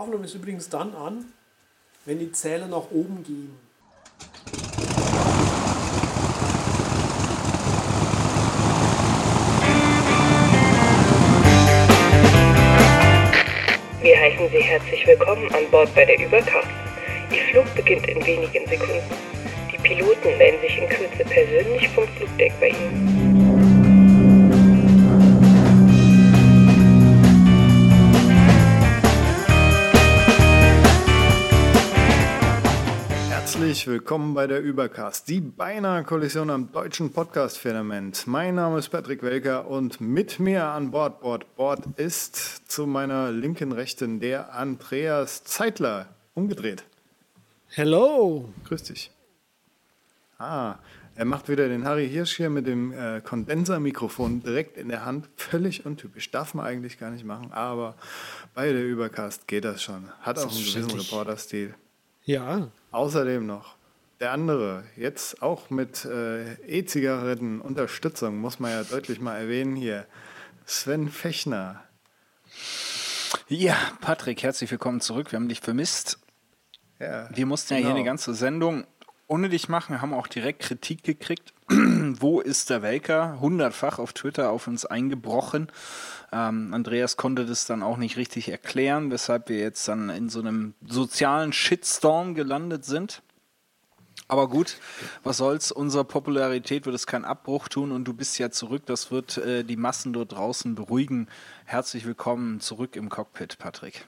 Aufnahme ist übrigens dann an, wenn die Zähler nach oben gehen. Wir heißen Sie herzlich willkommen an Bord bei der Übercast. Ihr Flug beginnt in wenigen Sekunden. Die Piloten melden sich in Kürze persönlich vom Flugdeck bei Ihnen. Herzlich willkommen bei der Übercast, die beinahe Kollision am deutschen Podcast-Firmament. Mein Name ist Patrick Welker und mit mir an Bord, Bord, Bord ist zu meiner linken Rechten der Andreas Zeitler. Umgedreht. Hello! Grüß dich. Ah, er macht wieder den Harry Hirsch hier mit dem äh, Kondensermikrofon direkt in der Hand. Völlig untypisch. Darf man eigentlich gar nicht machen, aber bei der Übercast geht das schon. Hat auch einen gewissen. Reporter-Stil. Ja, Außerdem noch der andere, jetzt auch mit äh, E-Zigaretten Unterstützung, muss man ja deutlich mal erwähnen hier. Sven Fechner. Ja, Patrick, herzlich willkommen zurück. Wir haben dich vermisst. Ja, Wir mussten ja genau. hier eine ganze Sendung ohne dich machen. Wir haben auch direkt Kritik gekriegt. Wo ist der Welker? Hundertfach auf Twitter auf uns eingebrochen. Ähm, Andreas konnte das dann auch nicht richtig erklären, weshalb wir jetzt dann in so einem sozialen Shitstorm gelandet sind. Aber gut, was soll's? Unserer Popularität wird es keinen Abbruch tun und du bist ja zurück. Das wird äh, die Massen dort draußen beruhigen. Herzlich willkommen zurück im Cockpit, Patrick.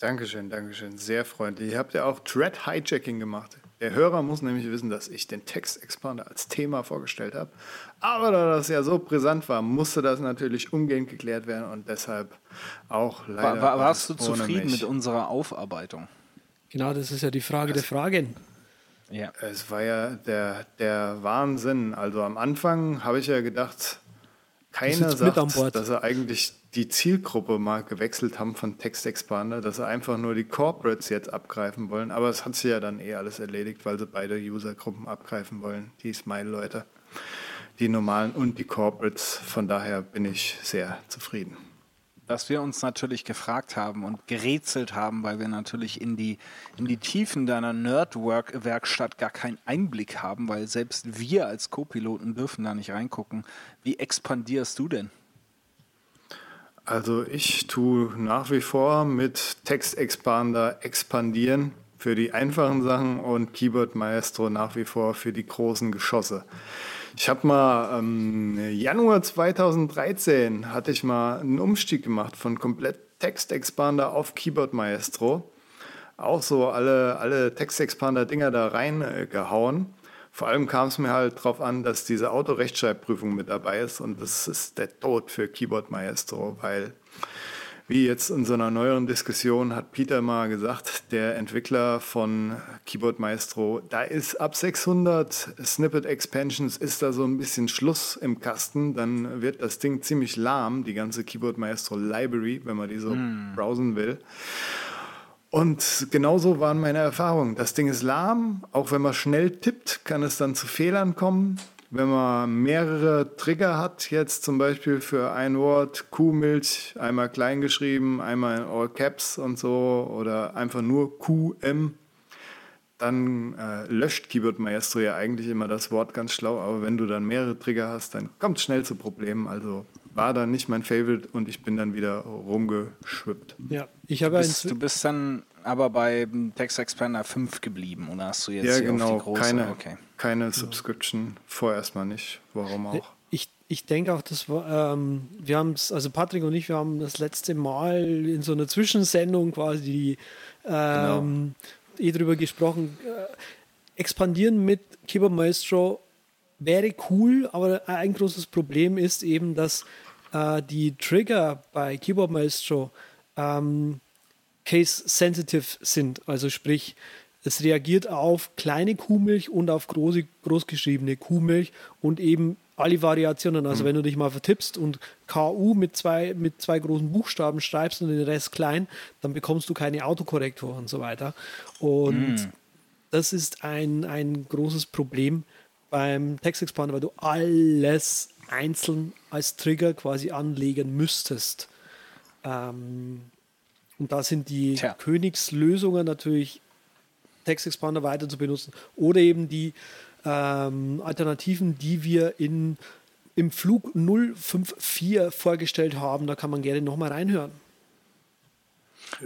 Dankeschön, Dankeschön. Sehr freundlich. Ihr habt ja auch Thread Hijacking gemacht. Der Hörer muss nämlich wissen, dass ich den Textexpander als Thema vorgestellt habe. Aber da das ja so brisant war, musste das natürlich umgehend geklärt werden und deshalb auch leider. War, war, warst du zufrieden mich. mit unserer Aufarbeitung? genau, das ist ja die Frage der Fragen. Ja. Es war ja der, der Wahnsinn. Also am Anfang habe ich ja gedacht, keiner sagt, dass sie eigentlich die Zielgruppe mal gewechselt haben von TextExpander, dass sie einfach nur die Corporates jetzt abgreifen wollen. Aber es hat sich ja dann eh alles erledigt, weil sie beide Usergruppen abgreifen wollen. Die Smile-Leute, die normalen und die Corporates. Von daher bin ich sehr zufrieden. Was wir uns natürlich gefragt haben und gerätselt haben, weil wir natürlich in die, in die Tiefen deiner Nerdwork-Werkstatt gar keinen Einblick haben, weil selbst wir als Co-Piloten dürfen da nicht reingucken. Wie expandierst du denn? Also ich tue nach wie vor mit TextExpander expandieren für die einfachen Sachen und Keyboard Maestro nach wie vor für die großen Geschosse. Ich habe mal ähm, Januar 2013 hatte ich mal einen Umstieg gemacht von komplett TextExpander auf Keyboard Maestro. Auch so alle, alle TextExpander-Dinger da reingehauen. Vor allem kam es mir halt darauf an, dass diese Autorechtschreibprüfung mit dabei ist und das ist der Tod für Keyboard Maestro, weil wie jetzt in so einer neueren Diskussion hat Peter mal gesagt, der Entwickler von Keyboard Maestro, da ist ab 600 Snippet Expansions ist da so ein bisschen Schluss im Kasten, dann wird das Ding ziemlich lahm, die ganze Keyboard Maestro Library, wenn man die so browsen will. Und genauso waren meine Erfahrungen. Das Ding ist lahm, auch wenn man schnell tippt, kann es dann zu Fehlern kommen. Wenn man mehrere Trigger hat, jetzt zum Beispiel für ein Wort Kuhmilch, einmal klein geschrieben, einmal in All Caps und so, oder einfach nur QM, dann äh, löscht Keyboard Maestro ja eigentlich immer das Wort ganz schlau, aber wenn du dann mehrere Trigger hast, dann kommt es schnell zu Problemen. Also war dann nicht mein Favorite und ich bin dann wieder rumgeschwippt. Ja, ich habe ja Bist, du bist dann aber bei Text Expander 5 geblieben oder hast du jetzt Ja, hier genau. auf die große? Keine, Okay. keine Subscription. Vorerst mal nicht. Warum auch? Ich, ich denke auch, das war, ähm, wir haben es, also Patrick und ich, wir haben das letzte Mal in so einer Zwischensendung quasi die, ähm, eh drüber gesprochen. Äh, expandieren mit Keyboard Maestro wäre cool, aber ein großes Problem ist eben, dass äh, die Trigger bei Keyboard Maestro ähm, case-sensitive sind. Also sprich, es reagiert auf kleine Kuhmilch und auf große, großgeschriebene Kuhmilch und eben alle Variationen. Also wenn du dich mal vertippst und KU mit zwei, mit zwei großen Buchstaben schreibst und den Rest klein, dann bekommst du keine Autokorrektur und so weiter. Und das ist ein, ein großes Problem beim Text Expander, weil du alles einzeln als Trigger quasi anlegen müsstest. Ähm, Und da sind die Tja. Königslösungen natürlich Text Expander weiter zu benutzen oder eben die ähm, Alternativen, die wir in, im Flug 054 vorgestellt haben. Da kann man gerne nochmal reinhören.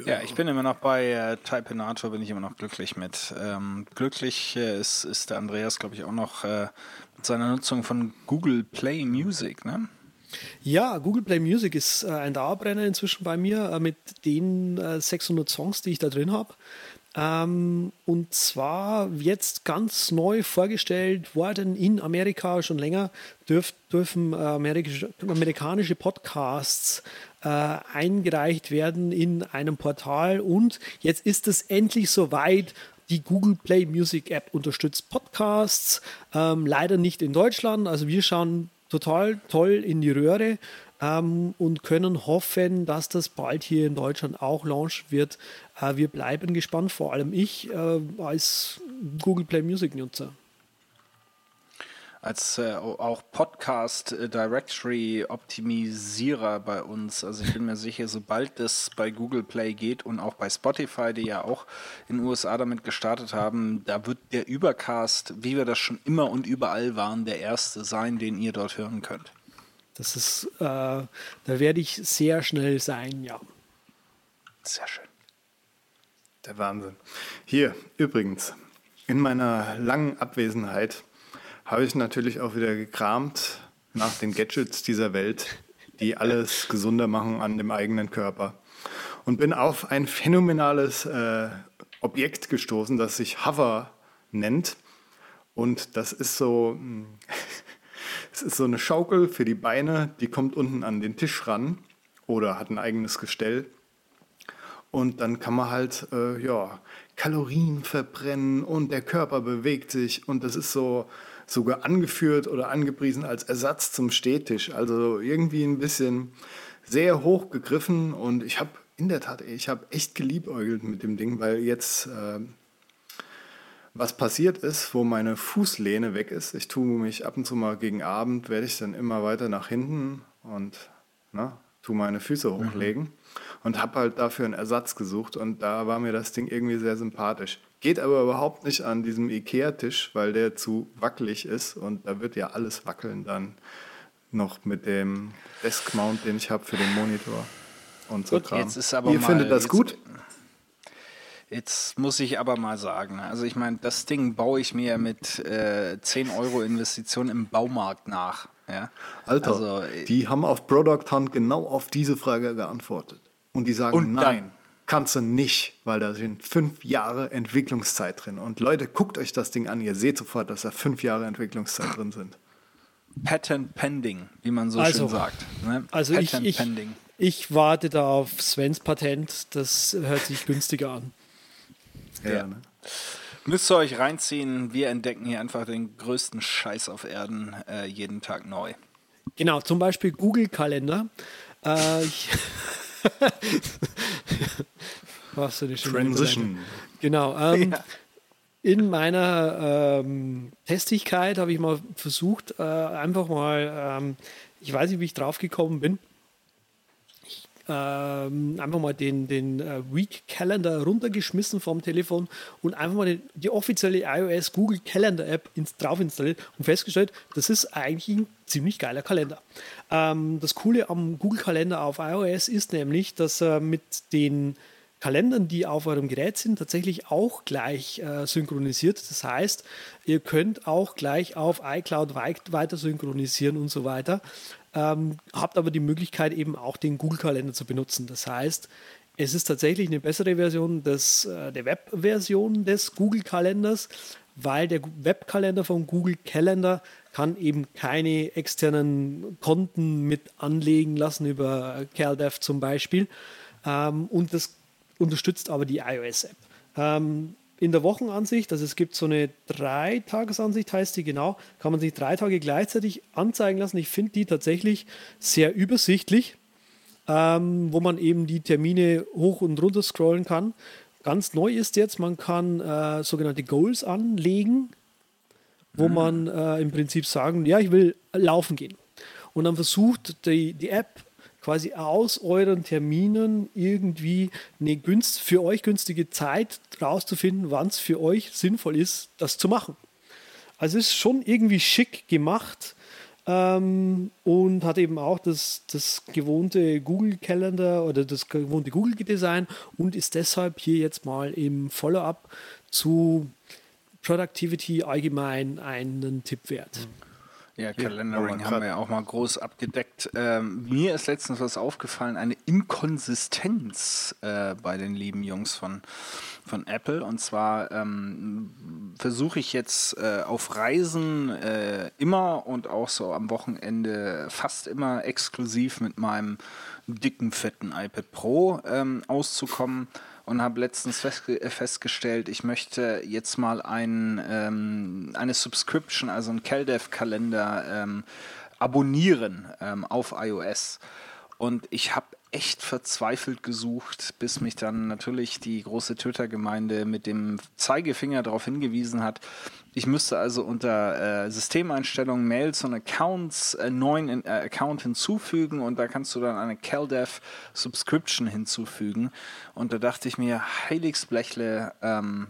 Ja, ich bin immer noch bei äh, Typeinator, bin ich immer noch glücklich mit. Ähm, glücklich äh, ist, ist der Andreas, glaube ich, auch noch äh, mit seiner Nutzung von Google Play Music, ne? Ja, Google Play Music ist äh, ein Dauerbrenner inzwischen bei mir äh, mit den äh, 600 Songs, die ich da drin habe. Ähm, und zwar jetzt ganz neu vorgestellt worden in Amerika schon länger, dürf, dürfen äh, amerikanische, amerikanische Podcasts äh, eingereicht werden in einem Portal. Und jetzt ist es endlich soweit. Die Google Play Music App unterstützt Podcasts, ähm, leider nicht in Deutschland. Also wir schauen total toll in die Röhre ähm, und können hoffen, dass das bald hier in Deutschland auch launchen wird. Äh, wir bleiben gespannt, vor allem ich äh, als Google Play Music Nutzer. Als äh, auch Podcast äh, Directory Optimisierer bei uns. Also ich bin mir sicher, sobald das bei Google Play geht und auch bei Spotify, die ja auch in den USA damit gestartet haben, da wird der Übercast, wie wir das schon immer und überall waren, der erste sein, den ihr dort hören könnt. Das ist, äh, da werde ich sehr schnell sein, ja. Sehr schön. Der Wahnsinn. Hier, übrigens, in meiner langen Abwesenheit habe ich natürlich auch wieder gekramt nach den Gadgets dieser Welt, die alles gesunder machen an dem eigenen Körper. Und bin auf ein phänomenales äh, Objekt gestoßen, das sich Hover nennt. Und das ist so, hm, es ist so eine Schaukel für die Beine, die kommt unten an den Tisch ran oder hat ein eigenes Gestell. Und dann kann man halt, äh, ja, Kalorien verbrennen und der Körper bewegt sich. Und das ist so sogar angeführt oder angepriesen als Ersatz zum Stehtisch. Also irgendwie ein bisschen sehr hoch gegriffen. Und ich habe in der Tat, ich habe echt geliebäugelt mit dem Ding, weil jetzt äh, was passiert ist, wo meine Fußlehne weg ist. Ich tue mich ab und zu mal gegen Abend, werde ich dann immer weiter nach hinten und ne, tue meine Füße hochlegen und habe halt dafür einen Ersatz gesucht und da war mir das Ding irgendwie sehr sympathisch. Geht aber überhaupt nicht an diesem Ikea-Tisch, weil der zu wackelig ist und da wird ja alles wackeln dann noch mit dem Desk-Mount, den ich habe für den Monitor und so Gut, Kram. jetzt ist aber Ihr mal- findet das jetzt- gut? Jetzt muss ich aber mal sagen, also ich meine, das Ding baue ich mir mit äh, 10 Euro Investition im Baumarkt nach. Ja? Alter, Also, äh, die haben auf Product Hunt genau auf diese Frage geantwortet. Und die sagen, Und dann- nein, kannst du nicht, weil da sind fünf Jahre Entwicklungszeit drin. Und Leute, guckt euch das Ding an, ihr seht sofort, dass da fünf Jahre Entwicklungszeit drin sind. Patent pending, wie man so Also- schön sagt. Ne? Also ich, Patent ich, pending. ich warte da auf Svens Patent. Das hört sich günstiger an. Ja. ne? Müsst ihr euch reinziehen, wir entdecken hier einfach den größten Scheiß auf Erden äh, jeden Tag neu. Genau, zum Beispiel Google Kalender. Äh, Was für eine schöne Transition. Genau. Ähm, In meiner ähm, Testigkeit habe ich mal versucht, äh, einfach mal, ähm, ich weiß nicht, wie ich drauf gekommen bin, ähm, einfach mal den, den äh, Week Calendar runtergeschmissen vom Telefon und einfach mal die, die offizielle iOS Google Calendar App ins, drauf installiert und festgestellt, das ist eigentlich ein ziemlich geiler Kalender. Ähm, das Coole am Google Kalender auf iOS ist nämlich, dass er mit den Kalendern, die auf eurem Gerät sind, tatsächlich auch gleich äh, synchronisiert. Das heißt, ihr könnt auch gleich auf iCloud wei- weiter synchronisieren und so weiter. Ähm, habt aber die Möglichkeit eben auch den Google-Kalender zu benutzen. Das heißt, es ist tatsächlich eine bessere Version des, äh, der Web-Version des Google-Kalenders, weil der Webkalender vom Google Calendar kann eben keine externen Konten mit anlegen lassen über CalDev zum Beispiel. Ähm, und das unterstützt aber die iOS-App. Ähm, in der Wochenansicht, also es gibt so eine Dreitagesansicht, heißt die genau, kann man sich drei Tage gleichzeitig anzeigen lassen. Ich finde die tatsächlich sehr übersichtlich, ähm, wo man eben die Termine hoch und runter scrollen kann. Ganz neu ist jetzt, man kann äh, sogenannte Goals anlegen, wo man äh, im Prinzip sagen, ja, ich will laufen gehen. Und dann versucht die, die App quasi aus euren Terminen irgendwie eine günst, für euch günstige Zeit rauszufinden, wann es für euch sinnvoll ist, das zu machen. Also es ist schon irgendwie schick gemacht ähm, und hat eben auch das, das gewohnte Google Calendar oder das gewohnte Google Design und ist deshalb hier jetzt mal im Follow-up zu Productivity allgemein einen Tipp wert. Ja, Calendaring haben wir ja auch mal groß abgedeckt. Ähm, mir ist letztens was aufgefallen, eine Inkonsistenz äh, bei den lieben Jungs von, von Apple. Und zwar ähm, versuche ich jetzt äh, auf Reisen äh, immer und auch so am Wochenende fast immer exklusiv mit meinem dicken, fetten iPad Pro ähm, auszukommen und habe letztens äh, festgestellt, ich möchte jetzt mal ein, ähm, eine Subscription, also einen CalDev-Kalender ähm, abonnieren ähm, auf iOS. Und ich habe echt verzweifelt gesucht, bis mich dann natürlich die große Tötergemeinde mit dem Zeigefinger darauf hingewiesen hat. Ich müsste also unter äh, Systemeinstellungen, Mails und Accounts äh, neuen äh, Account hinzufügen und da kannst du dann eine CalDev Subscription hinzufügen. Und da dachte ich mir, Heiligsblechle, ähm,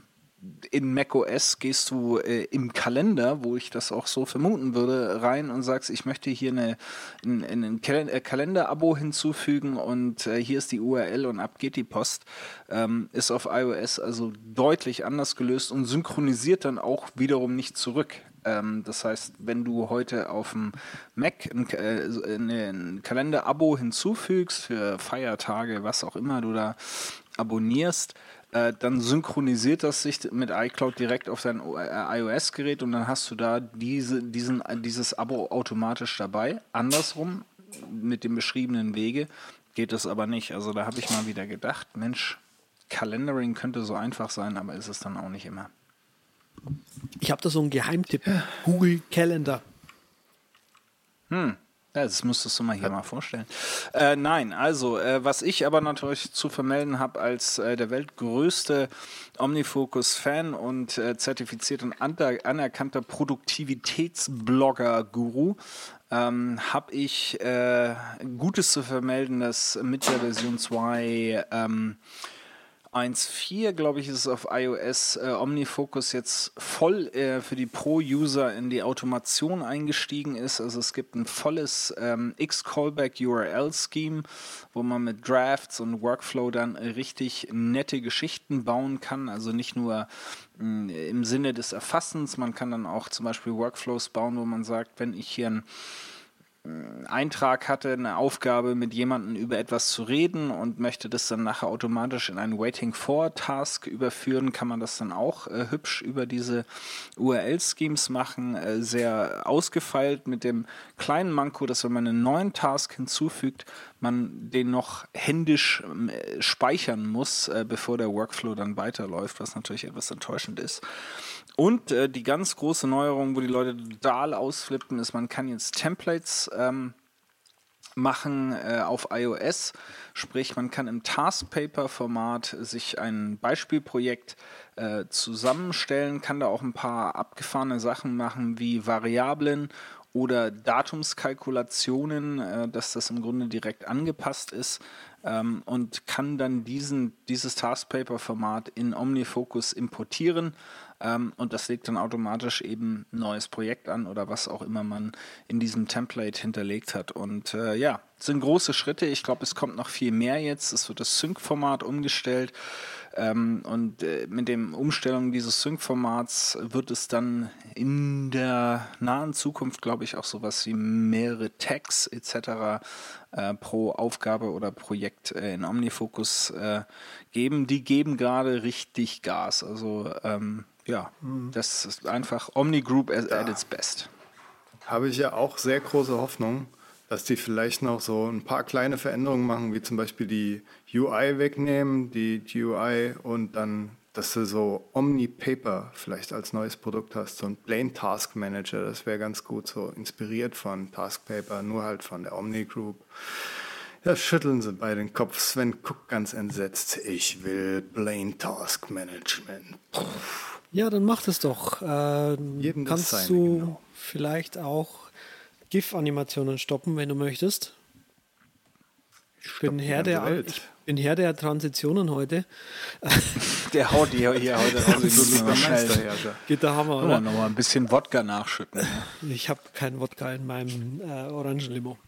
in macOS gehst du äh, im Kalender, wo ich das auch so vermuten würde, rein und sagst, ich möchte hier eine, ein, ein äh, Kalender-Abo hinzufügen und äh, hier ist die URL und ab geht die Post. Ähm, ist auf iOS also deutlich anders gelöst und synchronisiert dann auch wiederum nicht zurück. Ähm, das heißt, wenn du heute auf dem Mac ein, äh, ein Kalender-Abo hinzufügst für Feiertage, was auch immer du da abonnierst, äh, dann synchronisiert das sich mit iCloud direkt auf dein äh, iOS-Gerät und dann hast du da diese, diesen, dieses Abo automatisch dabei. Andersrum, mit dem beschriebenen Wege, geht das aber nicht. Also da habe ich mal wieder gedacht, Mensch, Calendaring könnte so einfach sein, aber ist es dann auch nicht immer. Ich habe da so einen Geheimtipp. Google Calendar. Hm. Ja, das müsstest du mal hier mal vorstellen. Äh, nein, also, äh, was ich aber natürlich zu vermelden habe als äh, der weltgrößte Omnifocus-Fan und äh, zertifiziert und anerkannter Produktivitätsblogger-Guru, ähm, habe ich äh, Gutes zu vermelden, dass mit der Version 2 ähm, 1.4, glaube ich, ist es auf iOS äh, OmniFocus jetzt voll äh, für die Pro-User in die Automation eingestiegen ist. Also es gibt ein volles ähm, X-Callback-URL-Scheme, wo man mit Drafts und Workflow dann richtig nette Geschichten bauen kann. Also nicht nur mh, im Sinne des Erfassens, man kann dann auch zum Beispiel Workflows bauen, wo man sagt, wenn ich hier ein Eintrag hatte, eine Aufgabe, mit jemandem über etwas zu reden und möchte das dann nachher automatisch in einen Waiting for Task überführen, kann man das dann auch äh, hübsch über diese URL-Schemes machen, äh, sehr ausgefeilt mit dem kleinen Manko, dass wenn man einen neuen Task hinzufügt, man den noch händisch äh, speichern muss, äh, bevor der Workflow dann weiterläuft, was natürlich etwas enttäuschend ist. Und äh, die ganz große Neuerung, wo die Leute total ausflippen, ist, man kann jetzt Templates ähm, machen äh, auf iOS. Sprich, man kann im Taskpaper-Format sich ein Beispielprojekt äh, zusammenstellen, kann da auch ein paar abgefahrene Sachen machen wie Variablen oder Datumskalkulationen, äh, dass das im Grunde direkt angepasst ist ähm, und kann dann diesen, dieses Taskpaper-Format in OmniFocus importieren ähm, und das legt dann automatisch eben ein neues Projekt an oder was auch immer man in diesem Template hinterlegt hat. Und äh, ja, sind große Schritte. Ich glaube, es kommt noch viel mehr jetzt. Es wird das Sync-Format umgestellt. Ähm, und äh, mit dem Umstellung dieses Sync-Formats wird es dann in der nahen Zukunft, glaube ich, auch sowas wie mehrere Tags etc. Äh, pro Aufgabe oder Projekt äh, in OmniFocus äh, geben. Die geben gerade richtig Gas. Also ähm, ja, mhm. das ist einfach Omni Group at, at its best. Habe ich ja auch sehr große Hoffnung, dass die vielleicht noch so ein paar kleine Veränderungen machen, wie zum Beispiel die UI wegnehmen, die GUI und dann, dass du so Omni Paper vielleicht als neues Produkt hast, so ein Plain Task Manager, das wäre ganz gut, so inspiriert von Task Paper, nur halt von der Omni Group. Da schütteln sie bei den Kopf. Sven guckt ganz entsetzt. Ich will Plain Task Management. Ja, dann mach das doch. Äh, kannst seine, du genau. vielleicht auch GIF-Animationen stoppen, wenn du möchtest? Ich bin, Herr der, ich bin Herr der Transitionen heute. Der haut hier, hier heute raus. Geht der Hammer, oder? noch mal ein bisschen Wodka nachschütten. Ich habe keinen Wodka in meinem äh, Orangenlimo.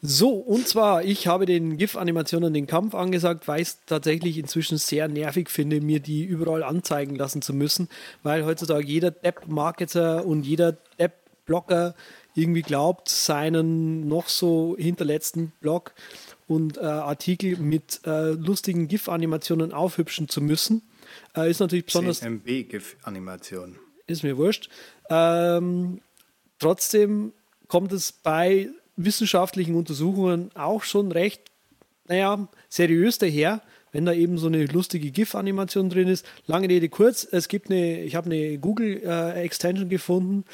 So, und zwar, ich habe den GIF-Animationen den Kampf angesagt, weil ich es tatsächlich inzwischen sehr nervig finde, mir die überall anzeigen lassen zu müssen, weil heutzutage jeder Depp-Marketer und jeder Depp-Blogger irgendwie glaubt, seinen noch so hinterletzten Blog und äh, Artikel mit äh, lustigen GIF-Animationen aufhübschen zu müssen. Äh, ist natürlich besonders. 10 MB GIF-Animation. Ist mir wurscht. Ähm, trotzdem kommt es bei wissenschaftlichen Untersuchungen auch schon recht, naja, seriös daher, wenn da eben so eine lustige GIF-Animation drin ist. Lange Rede kurz, es gibt eine, ich habe eine Google-Extension äh, gefunden,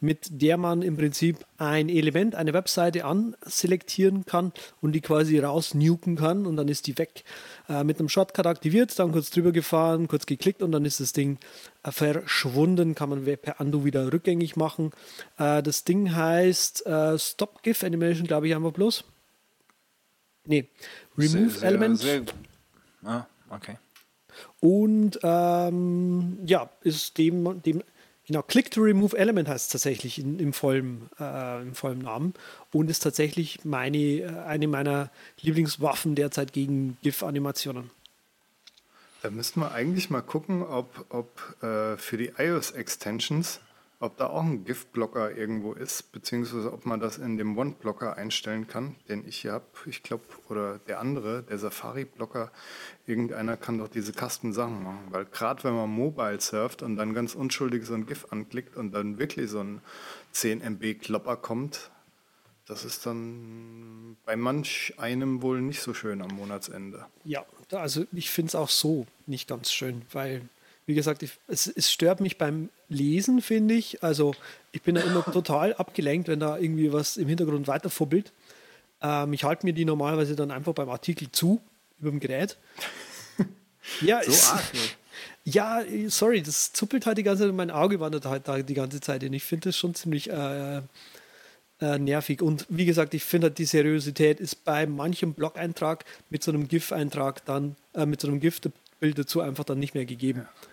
mit der man im Prinzip ein Element, eine Webseite anselektieren kann und die quasi rausnuken kann und dann ist die weg. Äh, mit einem Shortcut aktiviert, dann kurz drüber gefahren, kurz geklickt und dann ist das Ding äh, verschwunden, kann man per Undo wieder rückgängig machen. Äh, das Ding heißt äh, Stop GIF Animation, glaube ich, einfach bloß. Nee, Remove sehr, Element. Sehr, Ah, okay. Und ähm, ja, ist dem, dem genau, Click to Remove Element heißt es tatsächlich in, im, vollen, äh, im vollen Namen und ist tatsächlich meine, äh, eine meiner Lieblingswaffen derzeit gegen GIF-Animationen. Da müssten wir eigentlich mal gucken, ob, ob äh, für die iOS-Extensions ob da auch ein GIF-Blocker irgendwo ist, beziehungsweise ob man das in dem One-Blocker einstellen kann, den ich hier habe. Ich glaube, oder der andere, der Safari-Blocker, irgendeiner kann doch diese Kasten-Sachen machen. Weil gerade wenn man mobile surft und dann ganz unschuldig so ein GIF anklickt und dann wirklich so ein 10 MB Klopper kommt, das ist dann bei manch einem wohl nicht so schön am Monatsende. Ja, also ich finde es auch so nicht ganz schön, weil wie gesagt, ich, es, es, stört mich beim Lesen, finde ich. Also ich bin da immer total abgelenkt, wenn da irgendwie was im Hintergrund weiterfubbelt. Ähm, ich halte mir die normalerweise dann einfach beim Artikel zu, über dem Gerät. Ja, so es, ja, sorry, das zuppelt halt die ganze Zeit, mein Auge wandert halt da die ganze Zeit und ich finde das schon ziemlich äh, äh, nervig. Und wie gesagt, ich finde halt die Seriosität ist bei manchem Blog-Eintrag mit so einem GIF-Eintrag dann, äh, mit so einem GIF-Bild dazu einfach dann nicht mehr gegeben. Ja.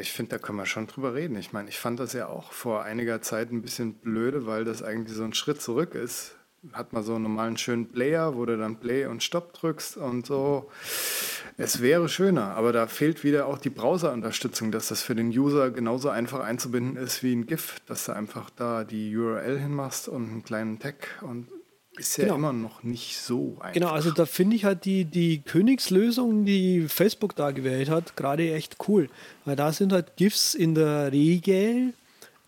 Ich finde, da können wir schon drüber reden. Ich meine, ich fand das ja auch vor einiger Zeit ein bisschen blöde, weil das eigentlich so ein Schritt zurück ist. Hat man so einen normalen schönen Player, wo du dann Play und Stop drückst und so. Es wäre schöner, aber da fehlt wieder auch die Browser-Unterstützung, dass das für den User genauso einfach einzubinden ist wie ein GIF, dass du einfach da die URL hinmachst und einen kleinen Tag und ist ja genau. immer noch nicht so einfach. Genau, also da finde ich halt die, die Königslösung, die Facebook da gewählt hat, gerade echt cool. Weil da sind halt GIFs in der Regel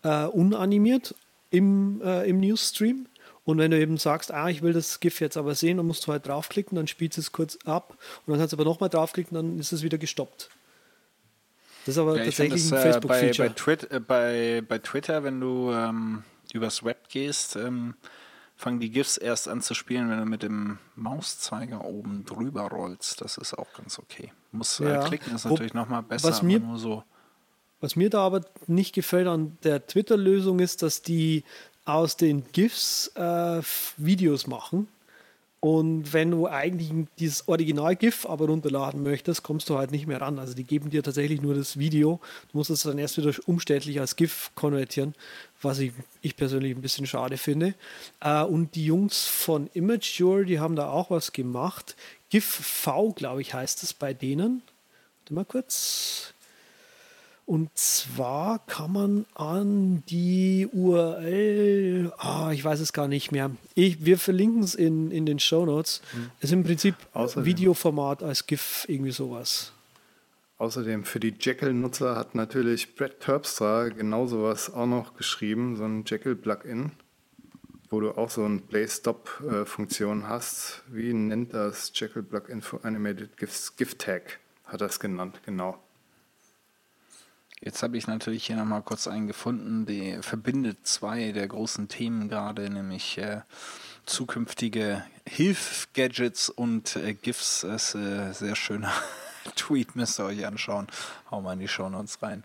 äh, unanimiert im, äh, im Newsstream. Und wenn du eben sagst, ah, ich will das GIF jetzt aber sehen, dann musst du halt draufklicken, dann spielst du es kurz ab und dann kannst du aber nochmal draufklicken, dann ist es wieder gestoppt. Das ist aber ja, tatsächlich das, ein Facebook-Feature. Bei, bei, äh, bei, bei, Twitter, wenn du ähm, übers Web gehst, ähm, fangen die GIFs erst an zu spielen, wenn du mit dem Mauszeiger oben drüber rollst. Das ist auch ganz okay. Muss äh, ja. klicken, ist natürlich nochmal besser, was mir, nur so. Was mir da aber nicht gefällt an der Twitter-Lösung ist, dass die aus den GIFs äh, Videos machen. Und wenn du eigentlich dieses Original-GIF aber runterladen möchtest, kommst du halt nicht mehr ran. Also die geben dir tatsächlich nur das Video. Du musst es dann erst wieder umständlich als GIF konvertieren, was ich, ich persönlich ein bisschen schade finde. Äh, und die Jungs von Imagure, die haben da auch was gemacht. GIF V, glaube ich, heißt es bei denen. Warte mal kurz. Und zwar kann man an die URL, ah, ich weiß es gar nicht mehr. Ich, wir verlinken es in, in den Show Notes. Mhm. Es ist im Prinzip Außerdem. Videoformat als GIF, irgendwie sowas. Außerdem für die Jekyll-Nutzer hat natürlich Brett Terpstra genau sowas auch noch geschrieben, so ein Jekyll-Plugin, wo du auch so eine Play-Stop-Funktion hast. Wie nennt das Jekyll-Plugin for Animated GIFs? GIF-Tag hat das genannt, genau. Jetzt habe ich natürlich hier nochmal kurz einen gefunden, der verbindet zwei der großen Themen gerade, nämlich äh, zukünftige Hilf-Gadgets und äh, GIFs. Das ist äh, sehr schöner Tweet, müsst ihr euch anschauen. Hau mal in die Shownotes rein.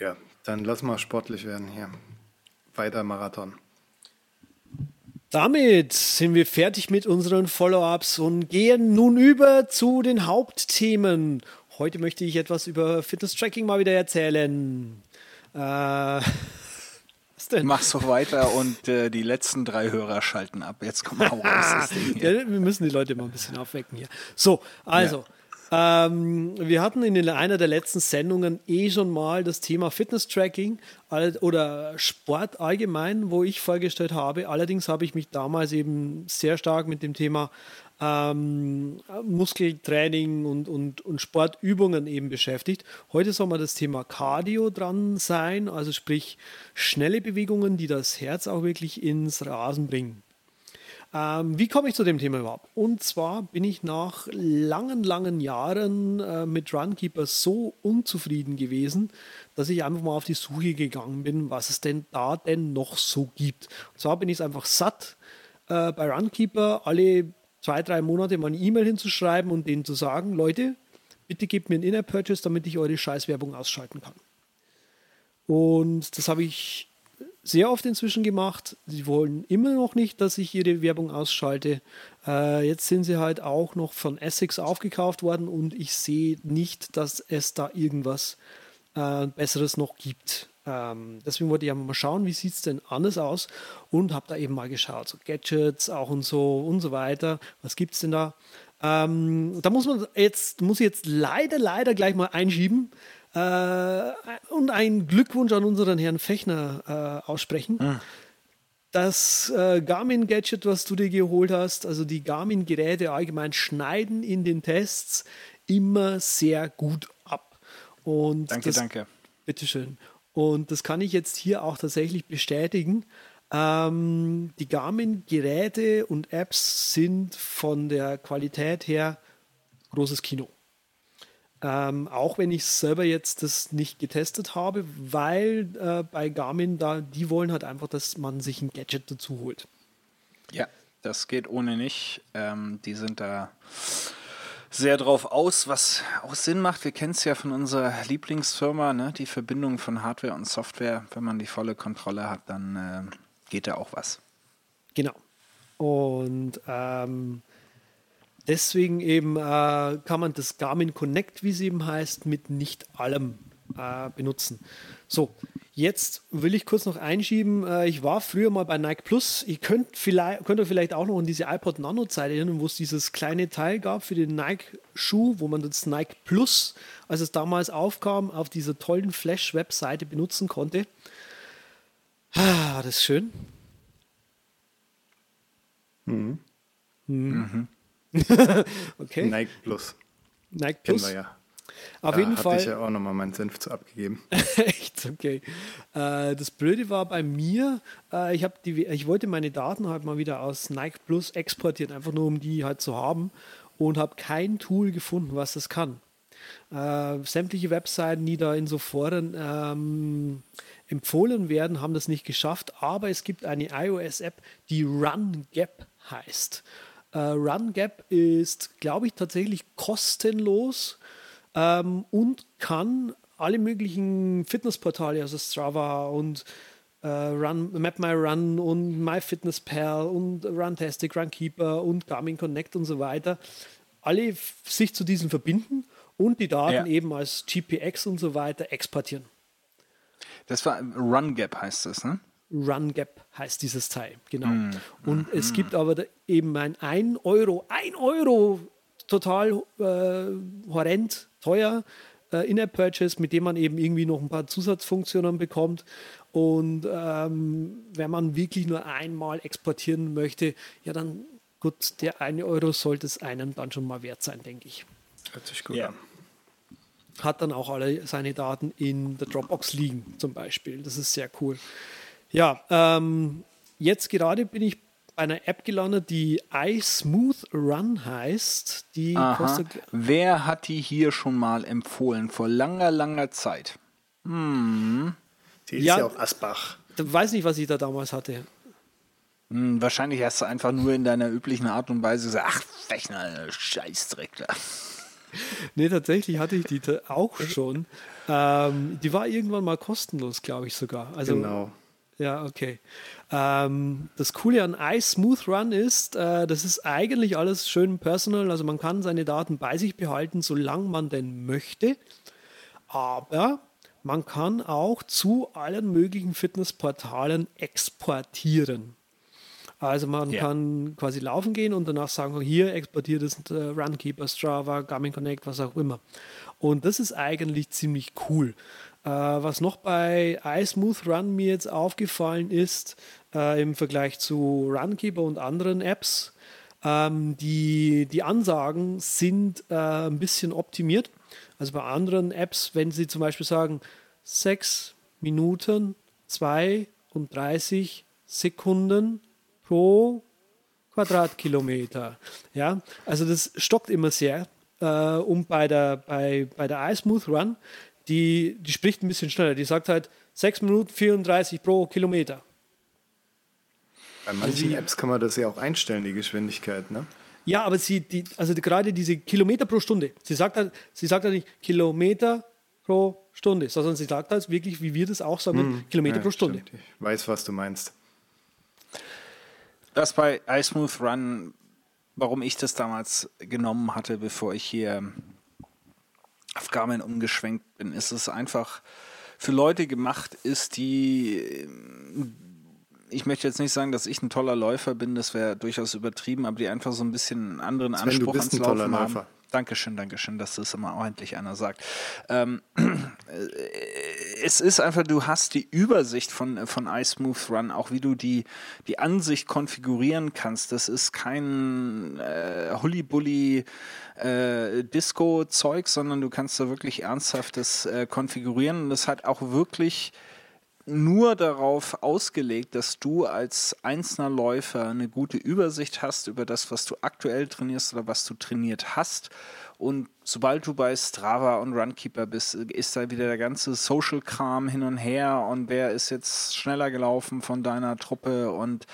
Ja, dann lass mal sportlich werden hier. Weiter Marathon. Damit sind wir fertig mit unseren Follow-ups und gehen nun über zu den Hauptthemen. Heute möchte ich etwas über Fitness-Tracking mal wieder erzählen. Äh, was denn? Mach so weiter und äh, die letzten drei Hörer schalten ab. Jetzt kommen wir raus. ja, wir müssen die Leute mal ein bisschen aufwecken hier. So, also. Ja. Ähm, wir hatten in einer der letzten Sendungen eh schon mal das Thema Fitness-Tracking oder Sport allgemein, wo ich vorgestellt habe. Allerdings habe ich mich damals eben sehr stark mit dem Thema ähm, Muskeltraining und, und, und Sportübungen eben beschäftigt. Heute soll mal das Thema Cardio dran sein, also sprich schnelle Bewegungen, die das Herz auch wirklich ins Rasen bringen. Ähm, wie komme ich zu dem Thema überhaupt? Und zwar bin ich nach langen, langen Jahren äh, mit Runkeeper so unzufrieden gewesen, dass ich einfach mal auf die Suche gegangen bin, was es denn da denn noch so gibt. Und zwar bin ich es einfach satt, äh, bei Runkeeper alle zwei, drei Monate mal eine E-Mail hinzuschreiben und denen zu sagen, Leute, bitte gebt mir ein In-App-Purchase, damit ich eure Scheißwerbung ausschalten kann. Und das habe ich sehr oft inzwischen gemacht. Sie wollen immer noch nicht, dass ich ihre Werbung ausschalte. Äh, jetzt sind sie halt auch noch von Essex aufgekauft worden und ich sehe nicht, dass es da irgendwas äh, Besseres noch gibt. Ähm, deswegen wollte ich einfach mal schauen, wie sieht es denn anders aus und habe da eben mal geschaut, so Gadgets auch und so und so weiter. Was gibt es denn da? Ähm, da muss man jetzt, muss ich jetzt leider, leider gleich mal einschieben. Äh, und einen Glückwunsch an unseren Herrn Fechner äh, aussprechen. Mhm. Das äh, Garmin-Gadget, was du dir geholt hast, also die Garmin-Geräte allgemein, schneiden in den Tests immer sehr gut ab. Und danke, das, danke. Bitteschön. Und das kann ich jetzt hier auch tatsächlich bestätigen. Ähm, die Garmin-Geräte und Apps sind von der Qualität her großes Kino. Ähm, auch wenn ich selber jetzt das nicht getestet habe, weil äh, bei Garmin da, die wollen halt einfach, dass man sich ein Gadget dazu holt. Ja, das geht ohne nicht. Ähm, die sind da sehr drauf aus, was auch Sinn macht. Wir kennen es ja von unserer Lieblingsfirma, ne? die Verbindung von Hardware und Software. Wenn man die volle Kontrolle hat, dann äh, geht da auch was. Genau. Und ähm, Deswegen eben äh, kann man das Garmin Connect, wie es eben heißt, mit nicht allem äh, benutzen. So, jetzt will ich kurz noch einschieben. Äh, ich war früher mal bei Nike Plus. Ihr könnt, vielleicht, könnt ihr vielleicht auch noch in diese iPod Nano-Zeit erinnern, wo es dieses kleine Teil gab für den Nike-Schuh, wo man das Nike Plus, als es damals aufkam, auf dieser tollen Flash-Webseite benutzen konnte. Ah, das ist schön. Mhm. Mhm. Mhm. okay. Nike Plus. Nike Plus. Kennen wir ja. Auf da jeden Fall. ich ja auch nochmal meinen Senf zu abgegeben. Echt, okay. Äh, das Blöde war bei mir, äh, ich, die, ich wollte meine Daten halt mal wieder aus Nike Plus exportieren, einfach nur um die halt zu haben und habe kein Tool gefunden, was das kann. Äh, sämtliche Webseiten, die da in so Foren ähm, empfohlen werden, haben das nicht geschafft, aber es gibt eine iOS-App, die RunGap heißt. RunGap ist, glaube ich, tatsächlich kostenlos ähm, und kann alle möglichen Fitnessportale, also Strava und äh, Run, MapMyRun und MyFitnessPal und Runtastic, Runkeeper und Garmin Connect und so weiter, alle sich zu diesen verbinden und die Daten ja. eben als GPX und so weiter exportieren. Das war RunGap heißt das, ne? Run Gap heißt dieses Teil, genau. Mm. Und mm. es gibt aber eben ein 1 Euro, 1 Euro total äh, horrend teuer äh, In-App-Purchase, mit dem man eben irgendwie noch ein paar Zusatzfunktionen bekommt. Und ähm, wenn man wirklich nur einmal exportieren möchte, ja dann gut, der 1 Euro sollte es einem dann schon mal wert sein, denke ich. Hört sich gut ja. an hat dann auch alle seine Daten in der Dropbox liegen, zum Beispiel. Das ist sehr cool. Ja, ähm, jetzt gerade bin ich bei einer App gelandet, die iSmooth Run heißt. Die kostet. Wer hat die hier schon mal empfohlen? Vor langer, langer Zeit. Hm. Die ist ja, ja auch Asbach. Ich weiß nicht, was ich da damals hatte. Hm, wahrscheinlich hast du einfach nur in deiner üblichen Art und Weise gesagt: Ach, Fechner, Scheißdreck da. nee, tatsächlich hatte ich die auch schon. Ähm, die war irgendwann mal kostenlos, glaube ich sogar. Also, genau. Ja, okay. Ähm, das Coole an iSmooth Run ist, äh, das ist eigentlich alles schön personal. Also man kann seine Daten bei sich behalten, solange man denn möchte. Aber man kann auch zu allen möglichen Fitnessportalen exportieren. Also man ja. kann quasi laufen gehen und danach sagen, hier exportiert es äh, Runkeeper, Strava, Garmin Connect, was auch immer. Und das ist eigentlich ziemlich cool. Äh, was noch bei iSmooth Run mir jetzt aufgefallen ist, äh, im Vergleich zu Runkeeper und anderen Apps, ähm, die, die Ansagen sind äh, ein bisschen optimiert. Also bei anderen Apps, wenn sie zum Beispiel sagen, 6 Minuten 32 Sekunden pro Quadratkilometer. Ja, also das stockt immer sehr. Äh, und bei der, bei, bei der iSmooth Run, die, die spricht ein bisschen schneller. Die sagt halt 6 Minuten 34 pro Kilometer. Bei manchen also Apps kann man das ja auch einstellen, die Geschwindigkeit, ne? Ja, aber sie, die, also die, gerade diese Kilometer pro Stunde, sie sagt halt, sie sagt halt nicht Kilometer pro Stunde, sondern sie sagt halt wirklich, wie wir das auch sagen, hm, Kilometer ja, pro Stunde. Stimmt. Ich weiß, was du meinst. Das bei iSmooth Run, warum ich das damals genommen hatte, bevor ich hier auf Garmin umgeschwenkt bin, ist es einfach für Leute gemacht ist, die ich möchte jetzt nicht sagen, dass ich ein toller Läufer bin, das wäre durchaus übertrieben, aber die einfach so ein bisschen einen anderen Sven, Anspruch ans Laufen haben. Läufer. Dankeschön, Dankeschön, dass das immer ordentlich einer sagt. Ähm, es ist einfach, du hast die Übersicht von, von iSmooth Run, auch wie du die, die Ansicht konfigurieren kannst. Das ist kein äh, Hulli-Bulli äh, Disco-Zeug, sondern du kannst da wirklich ernsthaftes äh, konfigurieren. Und das hat auch wirklich nur darauf ausgelegt, dass du als einzelner Läufer eine gute Übersicht hast über das, was du aktuell trainierst oder was du trainiert hast. Und sobald du bei Strava und Runkeeper bist, ist da wieder der ganze Social-Kram hin und her und wer ist jetzt schneller gelaufen von deiner Truppe und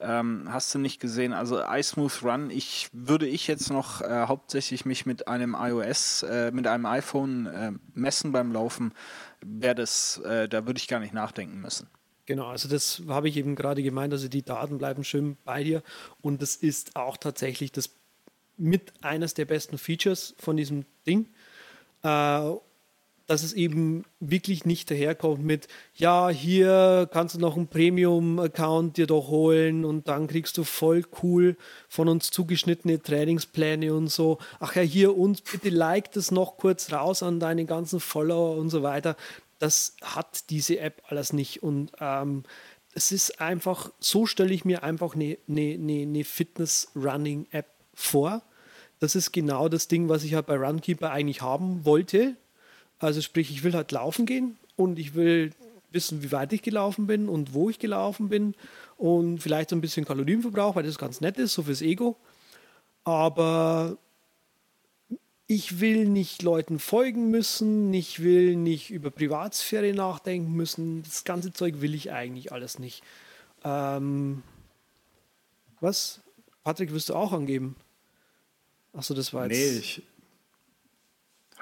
ähm, hast du nicht gesehen. Also iSmooth Run, ich würde ich jetzt noch äh, hauptsächlich mich mit einem iOS, äh, mit einem iPhone äh, messen beim Laufen wäre das, äh, da würde ich gar nicht nachdenken müssen. Genau, also das habe ich eben gerade gemeint, also die Daten bleiben schön bei dir und das ist auch tatsächlich das mit eines der besten Features von diesem Ding. Äh, dass es eben wirklich nicht daherkommt mit, ja, hier kannst du noch einen Premium-Account dir doch holen und dann kriegst du voll cool von uns zugeschnittene Trainingspläne und so. Ach ja, hier uns bitte like das noch kurz raus an deine ganzen Follower und so weiter. Das hat diese App alles nicht und ähm, es ist einfach, so stelle ich mir einfach eine, eine, eine Fitness-Running-App vor. Das ist genau das Ding, was ich halt bei Runkeeper eigentlich haben wollte also sprich, ich will halt laufen gehen und ich will wissen, wie weit ich gelaufen bin und wo ich gelaufen bin und vielleicht so ein bisschen Kalorienverbrauch, weil das ganz nett ist, so fürs Ego. Aber ich will nicht Leuten folgen müssen, ich will nicht über Privatsphäre nachdenken müssen. Das ganze Zeug will ich eigentlich alles nicht. Ähm, was? Patrick, wirst du auch angeben? Achso, das war jetzt. Nee, ich,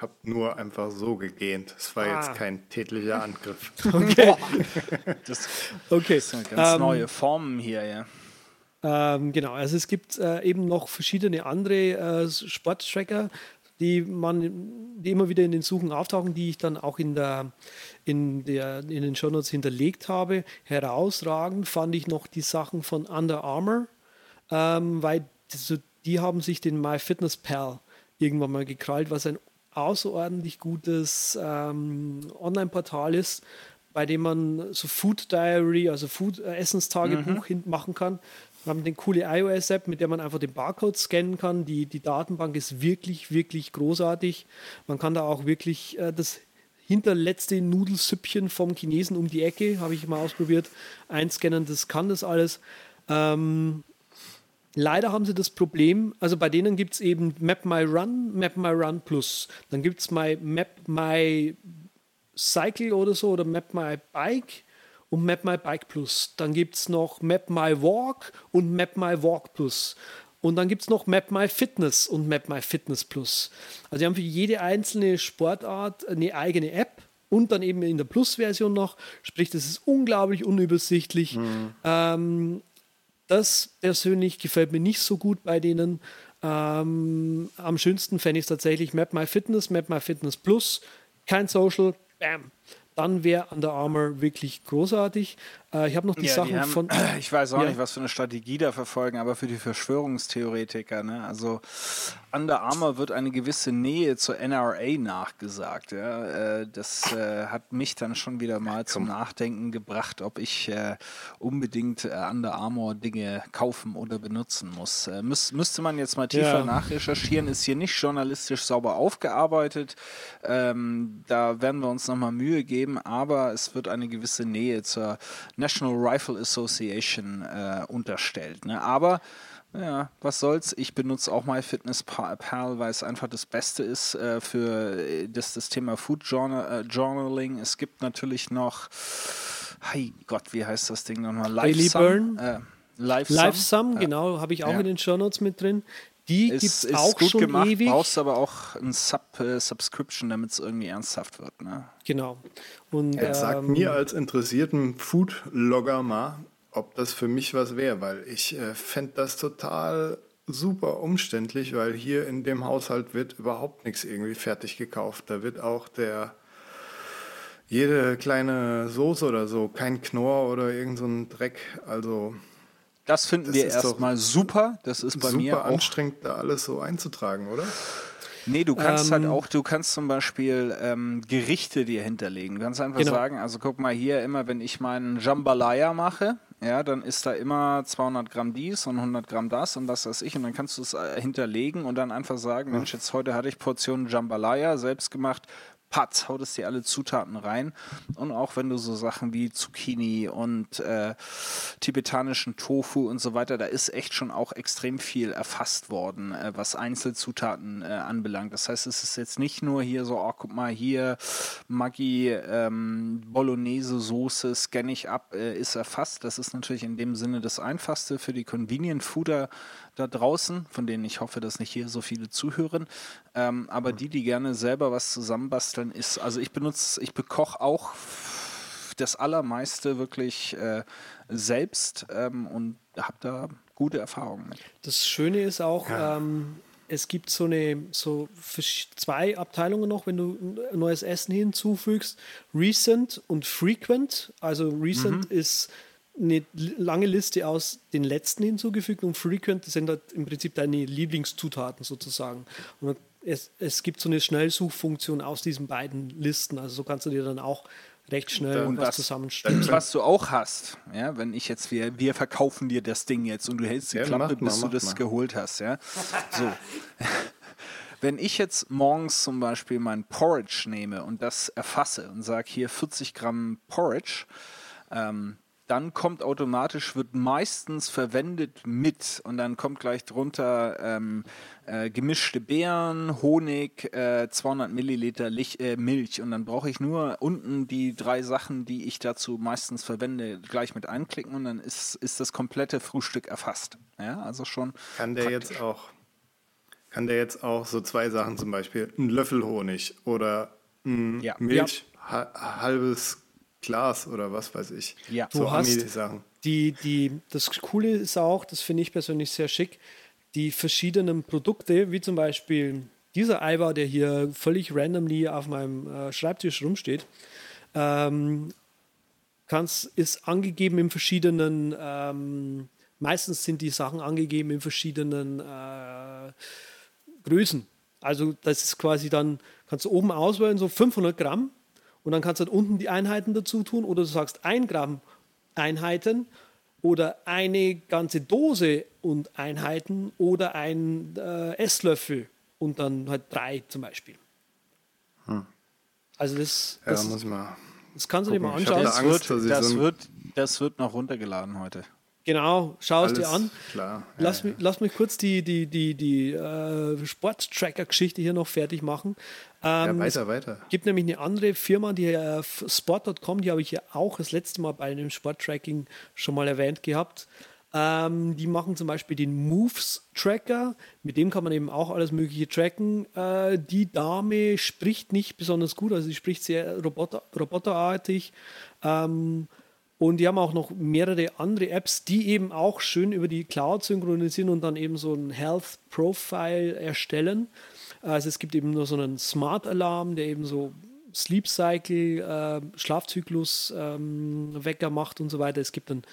habe nur einfach so gegähnt. Es war ah. jetzt kein tätlicher Angriff. Okay. das, okay. das sind ganz ähm, neue Formen hier, ja. Ähm, genau, also es gibt äh, eben noch verschiedene andere äh, Sporttracker, die man, die immer wieder in den Suchen auftauchen, die ich dann auch in der in der in den Shownotes hinterlegt habe. Herausragend fand ich noch die Sachen von Under Armour, ähm, weil die, die haben sich den MyFitnessPal irgendwann mal gekrallt, was ein außerordentlich gutes ähm, Online-Portal ist, bei dem man so Food Diary, also Food äh, Essenstagebuch mhm. machen kann. Wir haben eine coole iOS-App, mit der man einfach den Barcode scannen kann. Die, die Datenbank ist wirklich, wirklich großartig. Man kann da auch wirklich äh, das hinterletzte Nudelsüppchen vom Chinesen um die Ecke, habe ich mal ausprobiert, einscannen, das kann das alles. Ähm, Leider haben sie das Problem, also bei denen gibt es eben Map My Run, Map My Run Plus. Dann gibt es My Map My Cycle oder so oder Map My Bike und Map My Bike Plus. Dann gibt es noch Map My Walk und Map My Walk Plus. Und dann gibt es noch Map My Fitness und Map My Fitness Plus. Also sie haben für jede einzelne Sportart eine eigene App und dann eben in der Plus-Version noch. Sprich, das ist unglaublich unübersichtlich. Mhm. Ähm, das persönlich gefällt mir nicht so gut bei denen. Ähm, am schönsten fände ich es tatsächlich Map My Fitness, Map My Fitness Plus, kein Social, bam. Dann wäre Under Armour wirklich großartig. Äh, ich habe noch die ja, Sachen die haben, von. Ich weiß auch ja. nicht, was für eine Strategie da verfolgen, aber für die Verschwörungstheoretiker, ne? Also Under Armour wird eine gewisse Nähe zur NRA nachgesagt. Ja? Äh, das äh, hat mich dann schon wieder mal zum Nachdenken gebracht, ob ich äh, unbedingt äh, Under Armour Dinge kaufen oder benutzen muss. Äh, müß, müsste man jetzt mal tiefer ja. nachrecherchieren, ist hier nicht journalistisch sauber aufgearbeitet. Ähm, da werden wir uns nochmal Mühe geben, aber es wird eine gewisse Nähe zur National Rifle Association äh, unterstellt. Ne? Aber ja, was soll's? Ich benutze auch MyFitnessPal, weil es einfach das Beste ist äh, für äh, das, das Thema Food Journal, äh, Journaling. Es gibt natürlich noch, hey Gott, wie heißt das Ding nochmal? LiveSum. Äh, LiveSum, Live genau, habe ich auch ja. in den Show Notes mit drin. Die gibt es auch gut schon gemacht, ewig. brauchst aber auch ein Sub, äh, Subscription, damit es irgendwie ernsthaft wird. Ne? Genau. Und, Jetzt ähm, sagt mir als interessierten Food-Logger mal, ob das für mich was wäre, weil ich äh, fände das total super umständlich, weil hier in dem Haushalt wird überhaupt nichts irgendwie fertig gekauft. Da wird auch der jede kleine Soße oder so, kein Knorr oder irgend so ein Dreck. Also das finden das wir erstmal super. Das ist bei super mir auch anstrengend, da alles so einzutragen, oder? Nee, du kannst halt ähm, halt auch, du kannst zum Beispiel ähm, Gerichte dir hinterlegen. Du kannst einfach genau. sagen, also guck mal hier, immer wenn ich meinen Jambalaya mache, ja, dann ist da immer 200 Gramm dies und 100 Gramm das und was weiß ich und dann kannst du es äh, hinterlegen und dann einfach sagen, Mensch, jetzt heute hatte ich Portionen Jambalaya selbst gemacht, patz, haut es dir alle Zutaten rein. Und auch wenn du so Sachen wie Zucchini und äh, tibetanischen Tofu und so weiter, da ist echt schon auch extrem viel erfasst worden, äh, was Einzelzutaten äh, anbelangt. Das heißt, es ist jetzt nicht nur hier so, oh, guck mal hier, Maggi, ähm, Bolognese Soße, scanne ich ab, äh, ist erfasst. Das ist natürlich in dem Sinne das Einfachste für die Convenient Fooder da draußen, von denen ich hoffe, dass nicht hier so viele zuhören. Ähm, aber mhm. die, die gerne selber was zusammenbasteln, ist, also ich benutze, ich bekoche auch das Allermeiste wirklich äh, selbst ähm, und habe da gute Erfahrungen mit. Das Schöne ist auch, ja. ähm, es gibt so eine so zwei Abteilungen noch, wenn du neues Essen hinzufügst, Recent und Frequent. Also Recent mhm. ist eine lange Liste aus den letzten hinzugefügt und Frequent sind halt im Prinzip deine Lieblingszutaten sozusagen. Und es, es gibt so eine Schnellsuchfunktion aus diesen beiden Listen. Also so kannst du dir dann auch recht schnell und was zusammenstellen. Was du auch hast, ja, wenn ich jetzt, wir, wir verkaufen dir das Ding jetzt und du hältst die ja, Klappe, bis mal, du das mal. geholt hast, ja. So. wenn ich jetzt morgens zum Beispiel mein Porridge nehme und das erfasse und sage hier 40 Gramm Porridge, ähm, dann kommt automatisch, wird meistens verwendet mit und dann kommt gleich drunter ähm, äh, gemischte Beeren, Honig, äh, 200 Milliliter Lich, äh, Milch und dann brauche ich nur unten die drei Sachen, die ich dazu meistens verwende, gleich mit einklicken und dann ist, ist das komplette Frühstück erfasst. Ja, also schon. Kann der praktisch. jetzt auch, kann der jetzt auch so zwei Sachen zum Beispiel, ein Löffel Honig oder ja. Milch, ja. halbes Glas oder was weiß ich. Ja, so du hast Sachen. Die, die, das Coole ist auch, das finde ich persönlich sehr schick, die verschiedenen Produkte, wie zum Beispiel dieser Eiber, der hier völlig randomly auf meinem äh, Schreibtisch rumsteht, ähm, kann's, ist angegeben in verschiedenen, ähm, meistens sind die Sachen angegeben in verschiedenen äh, Größen. Also das ist quasi dann, kannst du oben auswählen, so 500 Gramm und dann kannst du halt unten die Einheiten dazu tun oder du sagst 1 Gramm Einheiten oder eine ganze Dose und Einheiten oder ein äh, Esslöffel und dann halt drei zum Beispiel. Hm. Also das, das, ja, muss ich mal das kannst du gucken. dir mal anschauen. Da Angst, das, wird, das, so wird, das wird noch runtergeladen heute. Genau, schau es dir an. Klar. Lass, ja, mich, lass mich kurz die, die, die, die äh, Sporttracker-Geschichte hier noch fertig machen. Ähm, ja, weiter, weiter. Es gibt nämlich eine andere Firma, die äh, Sport.com, die habe ich ja auch das letzte Mal bei einem Sporttracking schon mal erwähnt gehabt. Ähm, die machen zum Beispiel den Moves-Tracker, mit dem kann man eben auch alles Mögliche tracken. Äh, die Dame spricht nicht besonders gut, also sie spricht sehr roboter, roboterartig. Ähm, und die haben auch noch mehrere andere Apps, die eben auch schön über die Cloud synchronisieren und dann eben so ein Health Profile erstellen. Also es gibt eben nur so einen Smart Alarm, der eben so Sleep Cycle, äh, Schlafzyklus ähm, Wecker macht und so weiter. Es gibt einen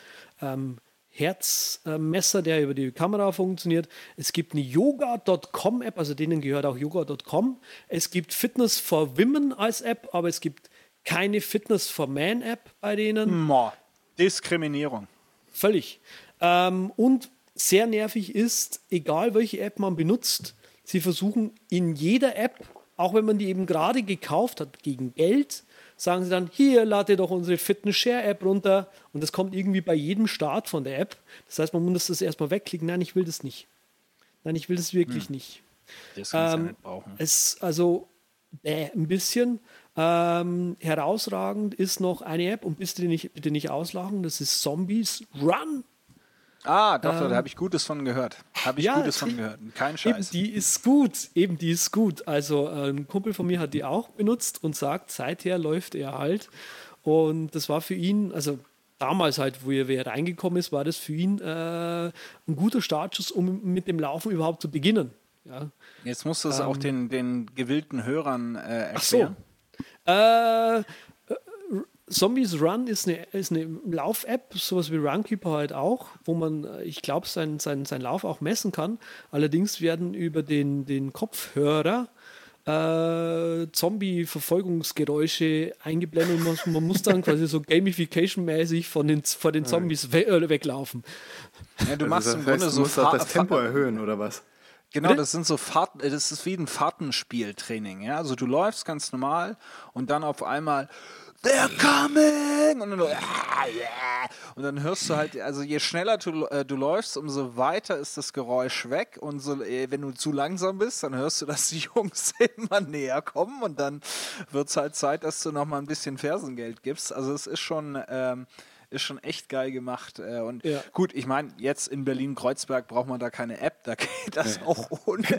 ähm, Herzmesser, der über die Kamera funktioniert. Es gibt eine Yoga.com App, also denen gehört auch Yoga.com. Es gibt Fitness for Women als App, aber es gibt keine Fitness for Man App bei denen. Mo. Diskriminierung. Völlig. Ähm, und sehr nervig ist, egal welche App man benutzt, sie versuchen in jeder App, auch wenn man die eben gerade gekauft hat gegen Geld, sagen sie dann, hier, lade doch unsere Fitness Share App runter und das kommt irgendwie bei jedem Start von der App. Das heißt, man muss das erstmal wegklicken. Nein, ich will das nicht. Nein, ich will das wirklich hm. nicht. Das ähm, ja nicht brauchen. Es, also, äh, ein bisschen. Ähm, herausragend ist noch eine App und bitte nicht, bitte nicht auslachen, das ist Zombies Run. Ah, doch, ähm, da habe ich Gutes von gehört. Habe ich ja, Gutes von gehört. Kein Scheiß. Eben, die ist gut. Eben, die ist gut. Also, äh, ein Kumpel von mir hat die auch benutzt und sagt, seither läuft er halt. Und das war für ihn, also damals halt, wo er, reingekommen ist, war das für ihn äh, ein guter Startschuss, um mit dem Laufen überhaupt zu beginnen. Ja. Jetzt musst du es ähm, auch den, den gewillten Hörern äh, erklären. Ach so. Äh, Zombies Run ist eine, ist eine Lauf-App, sowas wie Runkeeper halt auch, wo man, äh, ich glaube, seinen sein, sein Lauf auch messen kann. Allerdings werden über den, den Kopfhörer äh, Zombie-Verfolgungsgeräusche eingeblendet und man, man, muss dann quasi so Gamification-mäßig von den, vor den Zombies we äh, weglaufen. Ja, du also machst das im Grunde so. Du musst auch das Tempo erhöhen, oder was? Genau, das sind so Fahrten, das ist wie ein Fahrtenspieltraining, ja. Also du läufst ganz normal und dann auf einmal They're coming! Und dann, und dann hörst du halt, also je schneller du, äh, du läufst, umso weiter ist das Geräusch weg. Und so, äh, wenn du zu langsam bist, dann hörst du, dass die Jungs immer näher kommen. Und dann wird es halt Zeit, dass du noch mal ein bisschen Fersengeld gibst. Also es ist schon. Ähm, ist schon echt geil gemacht. Äh, und ja. gut, ich meine, jetzt in Berlin-Kreuzberg braucht man da keine App, da geht das nee. auch ohne.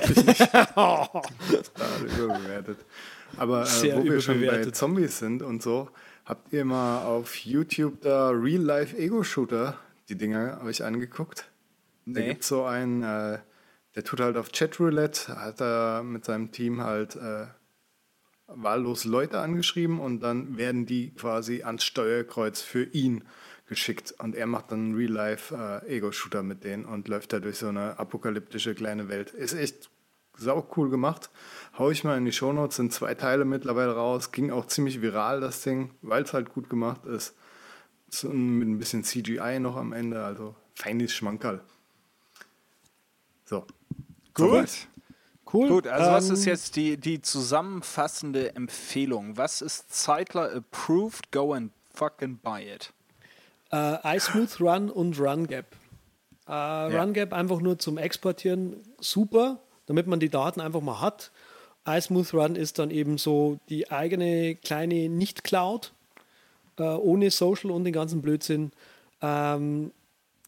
überbewertet. Aber äh, wo wir schon bei Zombies sind und so, habt ihr mal auf YouTube da Real-Life-Ego-Shooter die Dinger euch angeguckt? Nee. Da gibt es so einen, äh, der tut halt auf Chatroulette, hat er mit seinem Team halt äh, wahllos Leute angeschrieben und dann werden die quasi ans Steuerkreuz für ihn geschickt. Und er macht dann Real-Life-Ego-Shooter äh, mit denen und läuft da durch so eine apokalyptische kleine Welt. Ist echt sau cool gemacht. Hau ich mal in die Shownotes, sind zwei Teile mittlerweile raus. Ging auch ziemlich viral, das Ding, weil es halt gut gemacht ist. So, mit ein bisschen CGI noch am Ende, also feines Schmankerl. So. Gut. Cool. Gut, also ähm, was ist jetzt die, die zusammenfassende Empfehlung? Was ist Zeitler approved? Go and fucking buy it. Äh, iSmooth Run und RunGap. Äh, ja. RunGap einfach nur zum Exportieren super, damit man die Daten einfach mal hat. iSmooth Run ist dann eben so die eigene kleine Nicht-Cloud, äh, ohne Social und den ganzen Blödsinn. Ähm,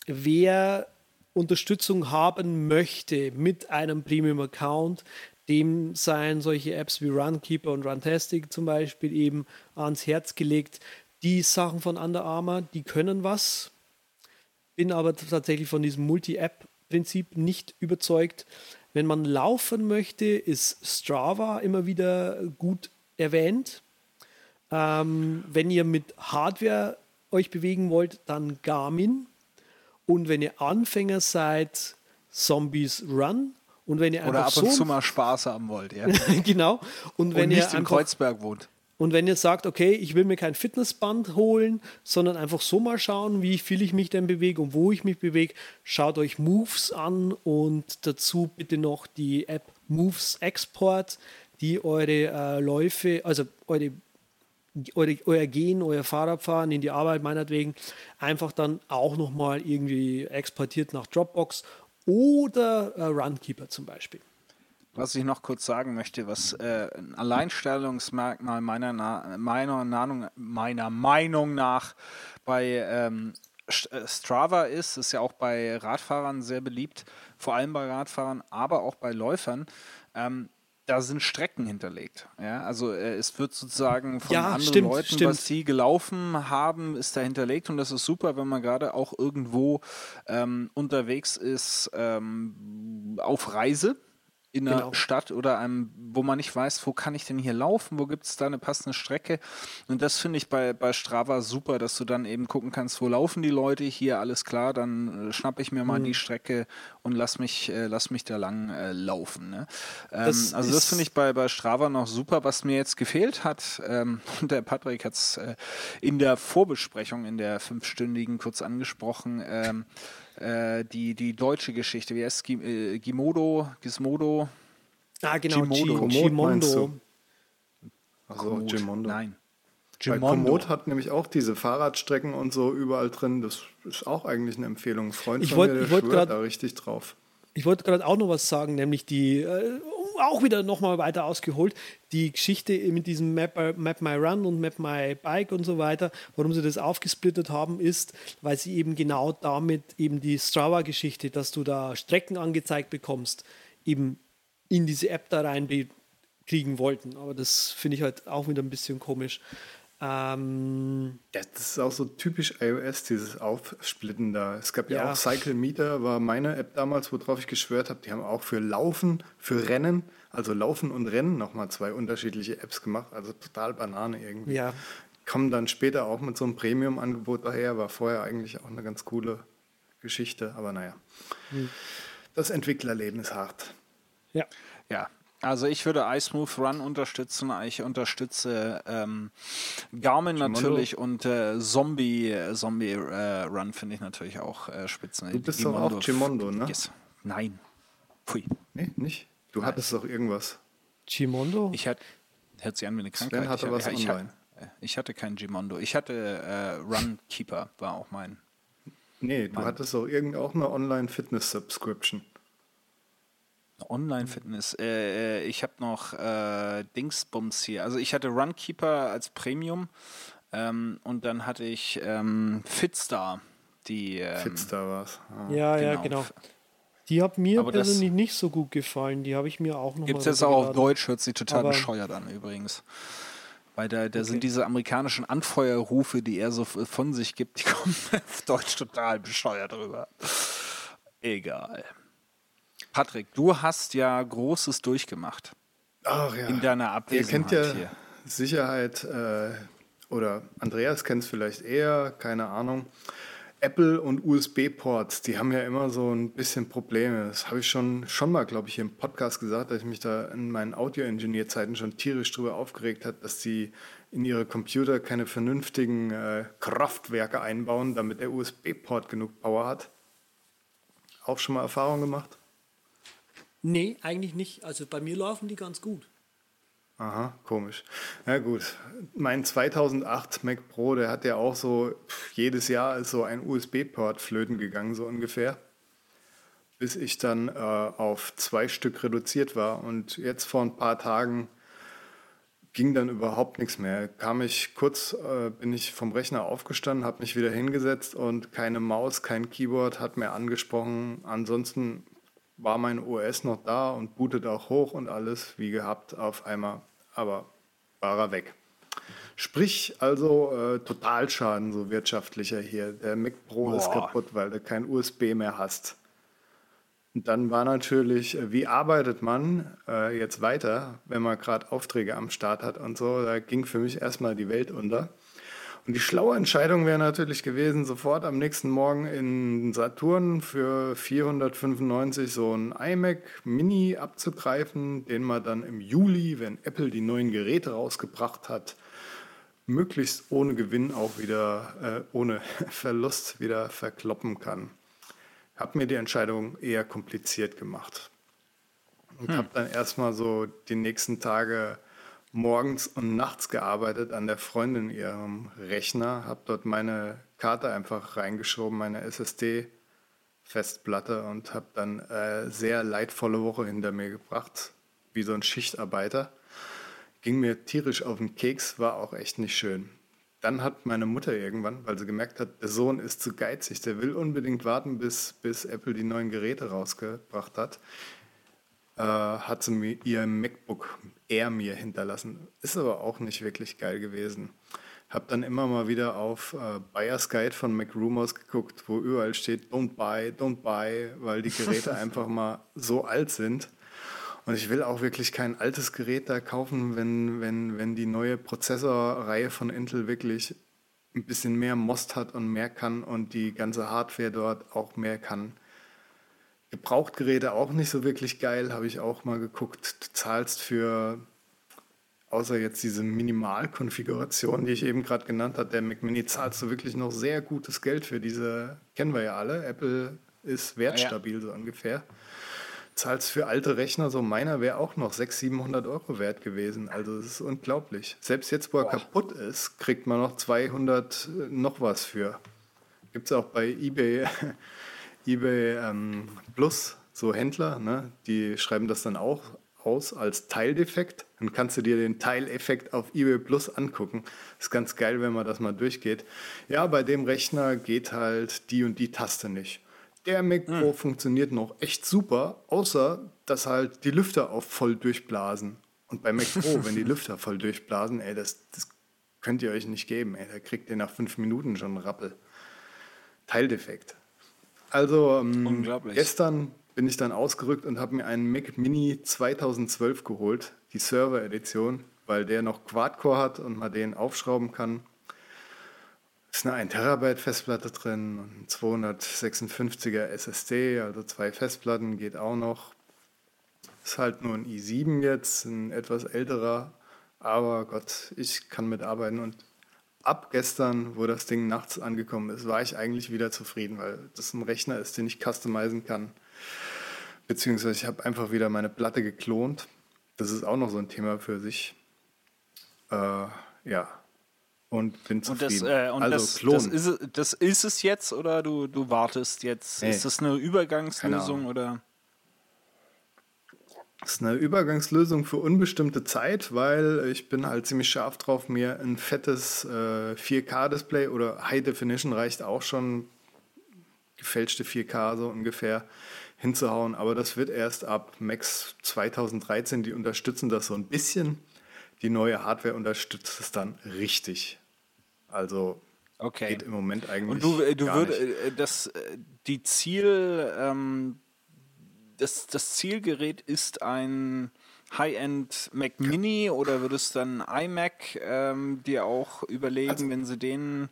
wer Unterstützung haben möchte mit einem Premium-Account, dem seien solche Apps wie Runkeeper und Runtastic zum Beispiel eben ans Herz gelegt die Sachen von Under Armour, die können was. Bin aber tatsächlich von diesem Multi-App-Prinzip nicht überzeugt. Wenn man laufen möchte, ist Strava immer wieder gut erwähnt. Ähm, wenn ihr mit Hardware euch bewegen wollt, dann Garmin. Und wenn ihr Anfänger seid, Zombies Run. Und wenn ihr Oder ab und so zu mal Spaß haben wollt, ja. genau. Und wenn und nicht ihr in Kreuzberg wohnt. Und wenn ihr sagt, okay, ich will mir kein Fitnessband holen, sondern einfach so mal schauen, wie viel ich mich denn bewege und wo ich mich bewege, schaut euch Moves an und dazu bitte noch die App Moves Export, die eure äh, Läufe, also eure, eure, euer Gehen, euer Fahrradfahren in die Arbeit meinetwegen, einfach dann auch nochmal irgendwie exportiert nach Dropbox oder äh, Runkeeper zum Beispiel. Was ich noch kurz sagen möchte, was äh, ein Alleinstellungsmerkmal meiner, Na meiner, Nanung, meiner Meinung nach bei ähm, äh, Strava ist, ist ja auch bei Radfahrern sehr beliebt, vor allem bei Radfahrern, aber auch bei Läufern. Ähm, da sind Strecken hinterlegt. Ja, also äh, es wird sozusagen von Ja, anderen stimmt, Leuten, stimmt. was sie gelaufen haben, ist da hinterlegt und das ist super, wenn man gerade auch irgendwo ähm, unterwegs ist ähm, auf Reise in einer Genau. Stadt oder einem, wo man nicht weiß, wo kann ich denn hier laufen, wo gibt es da eine passende Strecke. Und das finde ich bei, bei Strava super, dass du dann eben gucken kannst, wo laufen die Leute, hier alles klar, dann äh, schnappe ich mir mal Mhm. die Strecke und lass mich, äh, lass mich da lang äh, laufen. Ne? Ähm, Das also das finde ich bei, bei Strava noch super. Was mir jetzt gefehlt hat, ähm, und der Patrick hat es äh, in der Vorbesprechung, in der fünfstündigen kurz angesprochen, ähm, äh, die, die deutsche Geschichte, wie heißt es? Äh, Gimodo, Gizmodo, Ah, genau, Gimodo. Gimondo. Also. Gimondo. Nein. Weil Gimondo. Komoot hat nämlich auch diese Fahrradstrecken und so überall drin. Das ist auch eigentlich eine Empfehlung. Ein Freund Ich von wollt- mir, der ich wollt grad- da richtig drauf. Ich wollte gerade auch noch was sagen, nämlich die, äh, auch wieder nochmal weiter ausgeholt, die Geschichte mit diesem Map, äh, Map My Run und Map My Bike und so weiter, warum sie das aufgesplittet haben, ist, weil sie eben genau damit eben die Strava-Geschichte, dass du da Strecken angezeigt bekommst, eben in diese App da rein kriegen wollten. Aber das finde ich halt auch wieder ein bisschen komisch. Ähm, das ist auch so typisch iOS, dieses Aufsplitten da. Es gab ja, Ja. auch Cycle Meter, war meine App damals, worauf ich geschwört habe. Die haben auch für Laufen, für Rennen, also Laufen und Rennen nochmal zwei unterschiedliche Apps gemacht. Also total Banane irgendwie. Ja. Kommen dann später auch mit so einem Premium-Angebot daher, war vorher eigentlich auch eine ganz coole Geschichte, aber naja. Hm. Das Entwicklerleben ist hart. ja. Ja, also ich würde iSmooth Run unterstützen. Ich unterstütze ähm, Garmin Gimondo. natürlich und äh, Zombie, äh, Zombie äh, Run finde ich natürlich auch äh, spitzen. Du bist doch auch Gimondo, ne? Yes. Nein. Pfui. Nee, nicht? Du hattest doch irgendwas. Gimondo? Ich hatte, hört sich an wie eine Krankheit. hatte ich, was ich, online. hatte, ich hatte kein Gimondo. Ich hatte äh, Runkeeper, war auch mein. Nee, du hattest doch irgend auch eine Online-Fitness-Subscription. Online-Fitness. Äh, äh, ich habe noch äh, Dingsbums hier. Also ich hatte Runkeeper als Premium ähm, und dann hatte ich ähm, Fitstar. Die, ähm, Fitstar war es. ja, ja, genau. genau. Die hat mir Aber das- persönlich nicht so gut gefallen. Die habe ich mir auch noch Gibt es jetzt auch auf. Deutsch, hört sich total Aber- bescheuert an übrigens. Weil da, da sind diese amerikanischen Anfeuerrufe, die er so von sich gibt, die kommen auf Deutsch total bescheuert rüber. Egal. Patrick, du hast ja Großes durchgemacht Ach ja. in deiner Ihr Abwesenheit kennt ja hier. Sicherheit, äh, oder Andreas kennt es vielleicht eher, keine Ahnung. Apple und USB-Ports, die haben ja immer so ein bisschen Probleme. Das habe ich schon, schon mal, glaube ich, hier im Podcast gesagt, dass ich mich da in meinen Audio-Engineer-Zeiten schon tierisch drüber aufgeregt hat, dass die in ihre Computer keine vernünftigen äh, Kraftwerke einbauen, damit der USB-Port genug Power hat. Auch schon mal Erfahrung gemacht? Nee, eigentlich nicht. Also bei mir laufen die ganz gut. Aha, komisch. Ja gut, mein 2008 Mac Pro, der hat ja auch so, jedes Jahr ist so ein USB-Port flöten gegangen, so ungefähr. Bis ich dann äh, auf zwei Stück reduziert war. Und jetzt vor ein paar Tagen ging dann überhaupt nichts mehr. Kam ich kurz, äh, bin ich vom Rechner aufgestanden, habe mich wieder hingesetzt und keine Maus, kein Keyboard hat mehr angesprochen. Ansonsten war mein OS noch da und bootet auch hoch und alles wie gehabt auf einmal, aber war er weg. Sprich also äh, Totalschaden, so wirtschaftlicher hier. Der Mac Pro ist Boah. kaputt, weil du kein USB mehr hast. Und dann war natürlich, äh, wie arbeitet man äh, jetzt weiter, wenn man gerade Aufträge am Start hat und so. Da ging für mich erstmal die Welt unter. Und die schlaue Entscheidung wäre natürlich gewesen, sofort am nächsten Morgen in Saturn für 495 so ein iMac Mini abzugreifen, den man dann im Juli, wenn Apple die neuen Geräte rausgebracht hat, möglichst ohne Gewinn auch wieder, äh, ohne Verlust wieder verkloppen kann. Habe mir die Entscheidung eher kompliziert gemacht. Und habe dann erstmal so die nächsten Tage morgens und nachts gearbeitet an der Freundin ihrem Rechner, habe dort meine Karte einfach reingeschoben, meine SSD-Festplatte und habe dann äh, sehr leidvolle Woche hinter mir gebracht, wie so ein Schichtarbeiter. Ging mir tierisch auf den Keks, war auch echt nicht schön. dann hat meine Mutter irgendwann, weil sie gemerkt hat, der Sohn ist zu geizig, der will unbedingt warten, bis, bis Apple die neuen Geräte rausgebracht hat, äh, hat sie mir ihr MacBook Air mir hinterlassen. Ist aber auch nicht wirklich geil gewesen. Hab dann immer mal wieder auf äh, Buyer's Guide von MacRumors geguckt, wo überall steht, don't buy, don't buy, weil die Geräte einfach mal so alt sind. Und ich will auch wirklich kein altes Gerät da kaufen, wenn, wenn, wenn die neue Prozessorreihe von Intel wirklich ein bisschen mehr Most hat und mehr kann und die ganze Hardware dort auch mehr kann. Gebrauchtgeräte auch nicht so wirklich geil, habe ich auch mal geguckt. Du zahlst für, außer jetzt diese Minimalkonfiguration, die ich eben gerade genannt habe, der Mac Mini, zahlst du wirklich noch sehr gutes Geld für diese, kennen wir ja alle. Apple ist wertstabil ja. so ungefähr zahlst für alte Rechner, so meiner wäre auch noch 600, 700 Euro wert gewesen. Also das ist unglaublich. Selbst jetzt, wo er Boah. kaputt ist, kriegt man noch 200 äh, noch was für. Gibt es auch bei eBay, eBay ähm, Plus so Händler, ne? die schreiben das dann auch aus als Teildefekt. Dann kannst du dir den Teileffekt auf eBay Plus angucken. Ist ganz geil, wenn man das mal durchgeht. Ja, bei dem Rechner geht halt die und die Taste nicht. Der Mac Pro hm. funktioniert noch echt super, außer dass halt die Lüfter auf voll durchblasen. Und bei Mac Pro, wenn die Lüfter voll durchblasen, ey, das, das könnt ihr euch nicht geben. Ey, da kriegt ihr nach fünf Minuten schon einen Rappel. Teildefekt. Also ähm, gestern bin ich dann ausgerückt und habe mir einen Mac Mini 2012 geholt, die Server-Edition, weil der noch Quad-Core hat und man den aufschrauben kann ist eine 1 Terabyte Festplatte drin und 256er SSD, also zwei Festplatten geht auch noch. Ist halt nur ein i7 jetzt, ein etwas älterer, aber Gott, ich kann mitarbeiten und ab gestern, wo das Ding nachts angekommen ist, war ich eigentlich wieder zufrieden, weil das ein Rechner ist, den ich customizen kann. Beziehungsweise ich habe einfach wieder meine Platte geklont. Das ist auch noch so ein Thema für sich. Äh, ja, und bin zufrieden. Und das, äh, und also das, das, ist, das, ist, es jetzt oder du, du wartest jetzt? Nee. Ist das eine Übergangslösung oder? Das ist eine Übergangslösung für unbestimmte Zeit, weil ich bin halt ziemlich scharf drauf, mir ein fettes äh, 4K-Display oder High Definition reicht auch schon, gefälschte 4K so ungefähr, hinzuhauen. Aber das wird erst ab Max 2013, die unterstützen das so ein bisschen. Die neue Hardware unterstützt es dann richtig. Also okay. geht im Moment eigentlich. Und du, äh, du würdest äh, das äh, die Ziel ähm, das, das Zielgerät ist ein High-End Mac Mini oder würdest du dann iMac ähm, dir auch überlegen, also, wenn sie den,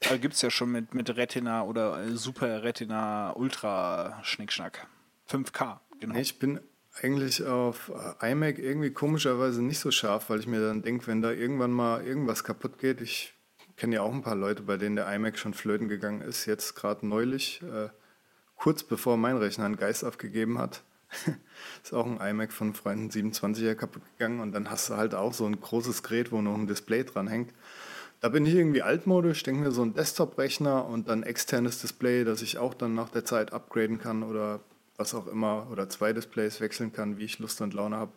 äh, gibt es ja schon mit, mit Retina oder äh, Super Retina Ultra Schnickschnack. 5K, genau. Ich bin eigentlich auf iMac irgendwie komischerweise nicht so scharf, weil ich mir dann denke, wenn da irgendwann mal irgendwas kaputt geht, ich kenne ja auch ein paar Leute, bei denen der iMac schon flöten gegangen ist, jetzt gerade neulich, äh, kurz bevor mein Rechner einen Geist aufgegeben hat. ist auch ein iMac von Freunden 27er kaputt gegangen und dann hast du halt auch so ein großes Gerät, wo noch ein Display dran hängt. Da bin ich irgendwie altmodisch, denke mir so ein Desktop-Rechner und dann externes Display, das ich auch dann nach der Zeit upgraden kann oder was auch immer oder zwei Displays wechseln kann, wie ich Lust und Laune habe.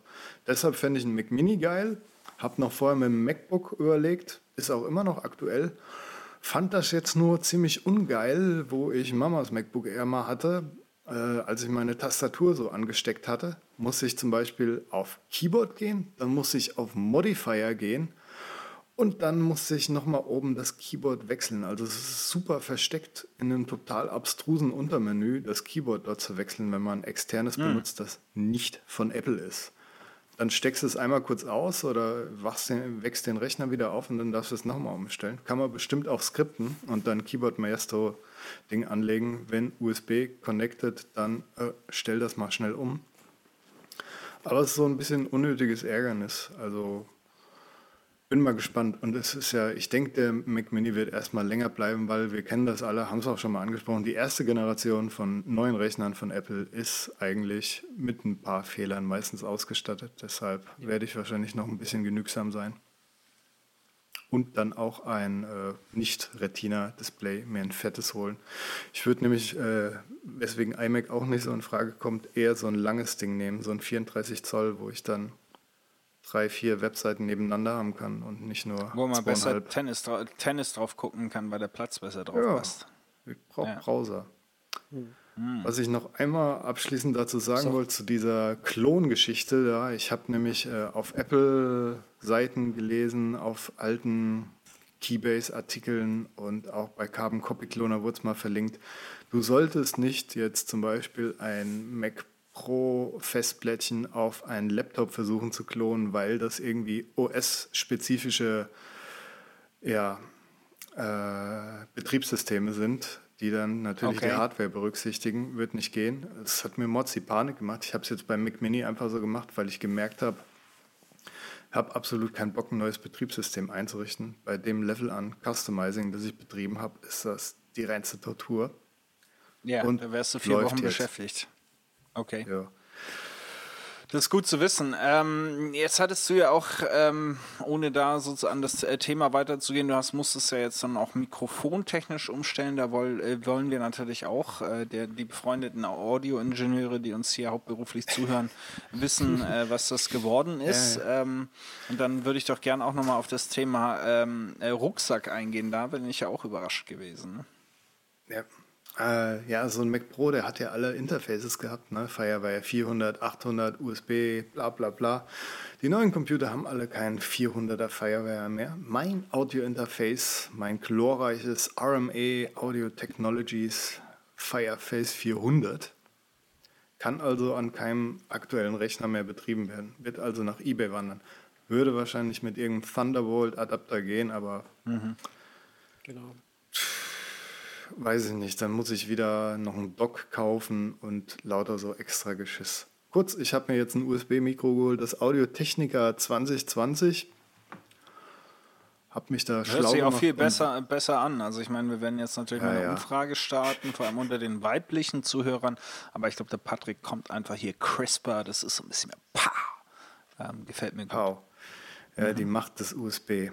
Deshalb fände ich einen Mac Mini geil. Habe noch vorher mit dem MacBook überlegt, ist auch immer noch aktuell. Fand das jetzt nur ziemlich ungeil, wo ich Mamas MacBook Air mal hatte. Äh, als ich meine Tastatur so angesteckt hatte, musste ich zum Beispiel auf Keyboard gehen, dann musste ich auf Modifier gehen und dann musste ich nochmal oben das Keyboard wechseln. Also es ist super versteckt in einem total abstrusen Untermenü, das Keyboard dort zu wechseln, wenn man ein externes mhm. benutzt, das nicht von Apple ist dann steckst du es einmal kurz aus oder wachst den, wächst den Rechner wieder auf und dann darfst du es nochmal umstellen. Kann man bestimmt auch skripten und dann Keyboard Maestro Ding anlegen. Wenn USB connected, dann äh, stell das mal schnell um. Aber es ist so ein bisschen unnötiges Ärgernis. Also bin mal gespannt. Und es ist ja, ich denke, der Mac Mini wird erstmal länger bleiben, weil wir kennen das alle, haben es auch schon mal angesprochen. Die erste Generation von neuen Rechnern von Apple ist eigentlich mit ein paar Fehlern meistens ausgestattet. Deshalb werde ich wahrscheinlich noch ein bisschen genügsam sein. Und dann auch ein äh, Nicht-Retina-Display, mir ein fettes holen. Ich würde nämlich, äh, weswegen iMac auch nicht so in Frage kommt, eher so ein langes Ding nehmen, so ein 34 Zoll, wo ich dann drei, vier Webseiten nebeneinander haben kann und nicht nur Wo man besser. Tennis, dra Tennis drauf gucken kann, weil der Platz besser drauf Ja. passt. Ich brauche Ja. Browser. Hm. Was ich noch einmal abschließend dazu sagen wollte, zu dieser Klongeschichte, ja, ich habe nämlich äh, auf Apple-Seiten gelesen, auf alten Keybase-Artikeln und auch bei Carbon Copy Cloner wurde es mal verlinkt. Du solltest nicht jetzt zum Beispiel ein Mac Pro Festplättchen auf einen Laptop versuchen zu klonen, weil das irgendwie OS-spezifische ja, äh, Betriebssysteme sind, die dann natürlich Okay. die Hardware berücksichtigen, wird nicht gehen. Das hat mir Mozzi Panik gemacht. Ich habe es jetzt beim Mac Mini einfach so gemacht, weil ich gemerkt habe, habe absolut keinen Bock, ein neues Betriebssystem einzurichten. Bei dem Level an Customizing, das ich betrieben habe, ist das die reinste Tortur. Ja, Und da wärst du vier Wochen jetzt. beschäftigt. Okay. Ja. Das ist gut zu wissen. Ähm, jetzt hattest du ja auch, ähm, ohne da sozusagen an das äh, Thema weiterzugehen, du hast, musstest ja jetzt dann auch mikrofontechnisch umstellen. Da woll, äh, wollen wir natürlich auch, äh, der, die befreundeten Audioingenieure, die uns hier hauptberuflich zuhören, wissen, äh, was das geworden ist. Ähm, und dann würde ich doch gern auch nochmal auf das Thema ähm, äh, Rucksack eingehen. Da bin ich ja auch überrascht gewesen. Ne? Ja. Äh, ja, so ein Mac Pro, der hat ja alle Interfaces gehabt, ne? Firewire 400, 800, USB, bla bla bla. Die neuen Computer haben alle kein 400er Firewire mehr. Mein Audio-Interface, mein glorreiches RMA Audio Technologies Fireface 400, kann also an keinem aktuellen Rechner mehr betrieben werden. Wird also nach eBay wandern. Würde wahrscheinlich mit irgendeinem Thunderbolt-Adapter gehen, aber Genau. Weiß ich nicht, dann muss ich wieder noch einen Dock kaufen und lauter so extra Geschiss. Kurz, ich habe mir jetzt ein USB-Mikro geholt, das Audio Technica 2020. Hab mich da Hört schlau sich auch viel besser, besser an. Also ich meine, wir werden jetzt natürlich Ja, mal eine ja. Umfrage starten, vor allem unter den weiblichen Zuhörern. Aber ich glaube, der Patrick kommt einfach hier crisper. Das ist so ein bisschen mehr Pow. Ähm, gefällt mir gut. Pow. Ja, die Macht des USB.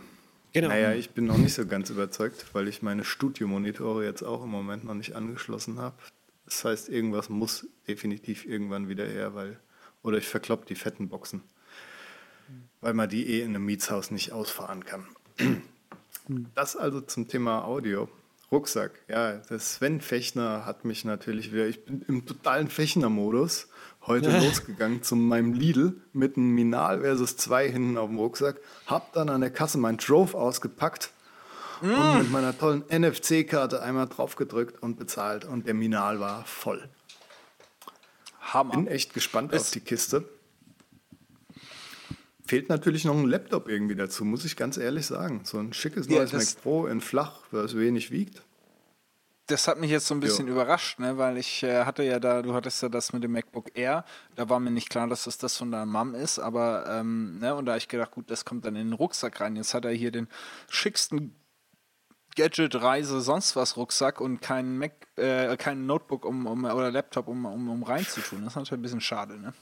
Genau. Naja, ich bin noch nicht so ganz überzeugt, weil ich meine Studiomonitore jetzt auch im Moment noch nicht angeschlossen habe. Das heißt, irgendwas muss definitiv irgendwann wieder her, weil. Oder ich verklopp die fetten Boxen. Weil man die eh in einem Mietshaus nicht ausfahren kann. Das also zum Thema Audio. Rucksack, ja, der Sven Fechner hat mich natürlich wieder, ich bin im totalen Fechner-Modus heute losgegangen zu meinem Lidl mit einem Minal versus 2 hinten auf dem Rucksack, hab dann an der Kasse mein Drove ausgepackt und mit meiner tollen NFC-Karte einmal drauf gedrückt und bezahlt und der Minal war voll. Hammer. Bin echt gespannt Es- auf die Kiste. Fehlt natürlich noch ein Laptop irgendwie dazu, muss ich ganz ehrlich sagen. So ein schickes Ja, neues Mac Pro in flach, was wenig wiegt. Das hat mich jetzt so ein bisschen Ja. überrascht, ne? weil ich äh, hatte ja da, du hattest ja das mit dem MacBook Air, da war mir nicht klar, dass das das von deiner Mom ist, aber ähm, ne? und da habe ich gedacht, gut, das kommt dann in den Rucksack rein. Jetzt hat er hier den schicksten Gadget, Reise, sonst was Rucksack und kein Mac, äh, kein Notebook um, um, oder Laptop, um, um, um reinzutun. Das ist natürlich ein bisschen schade, ne?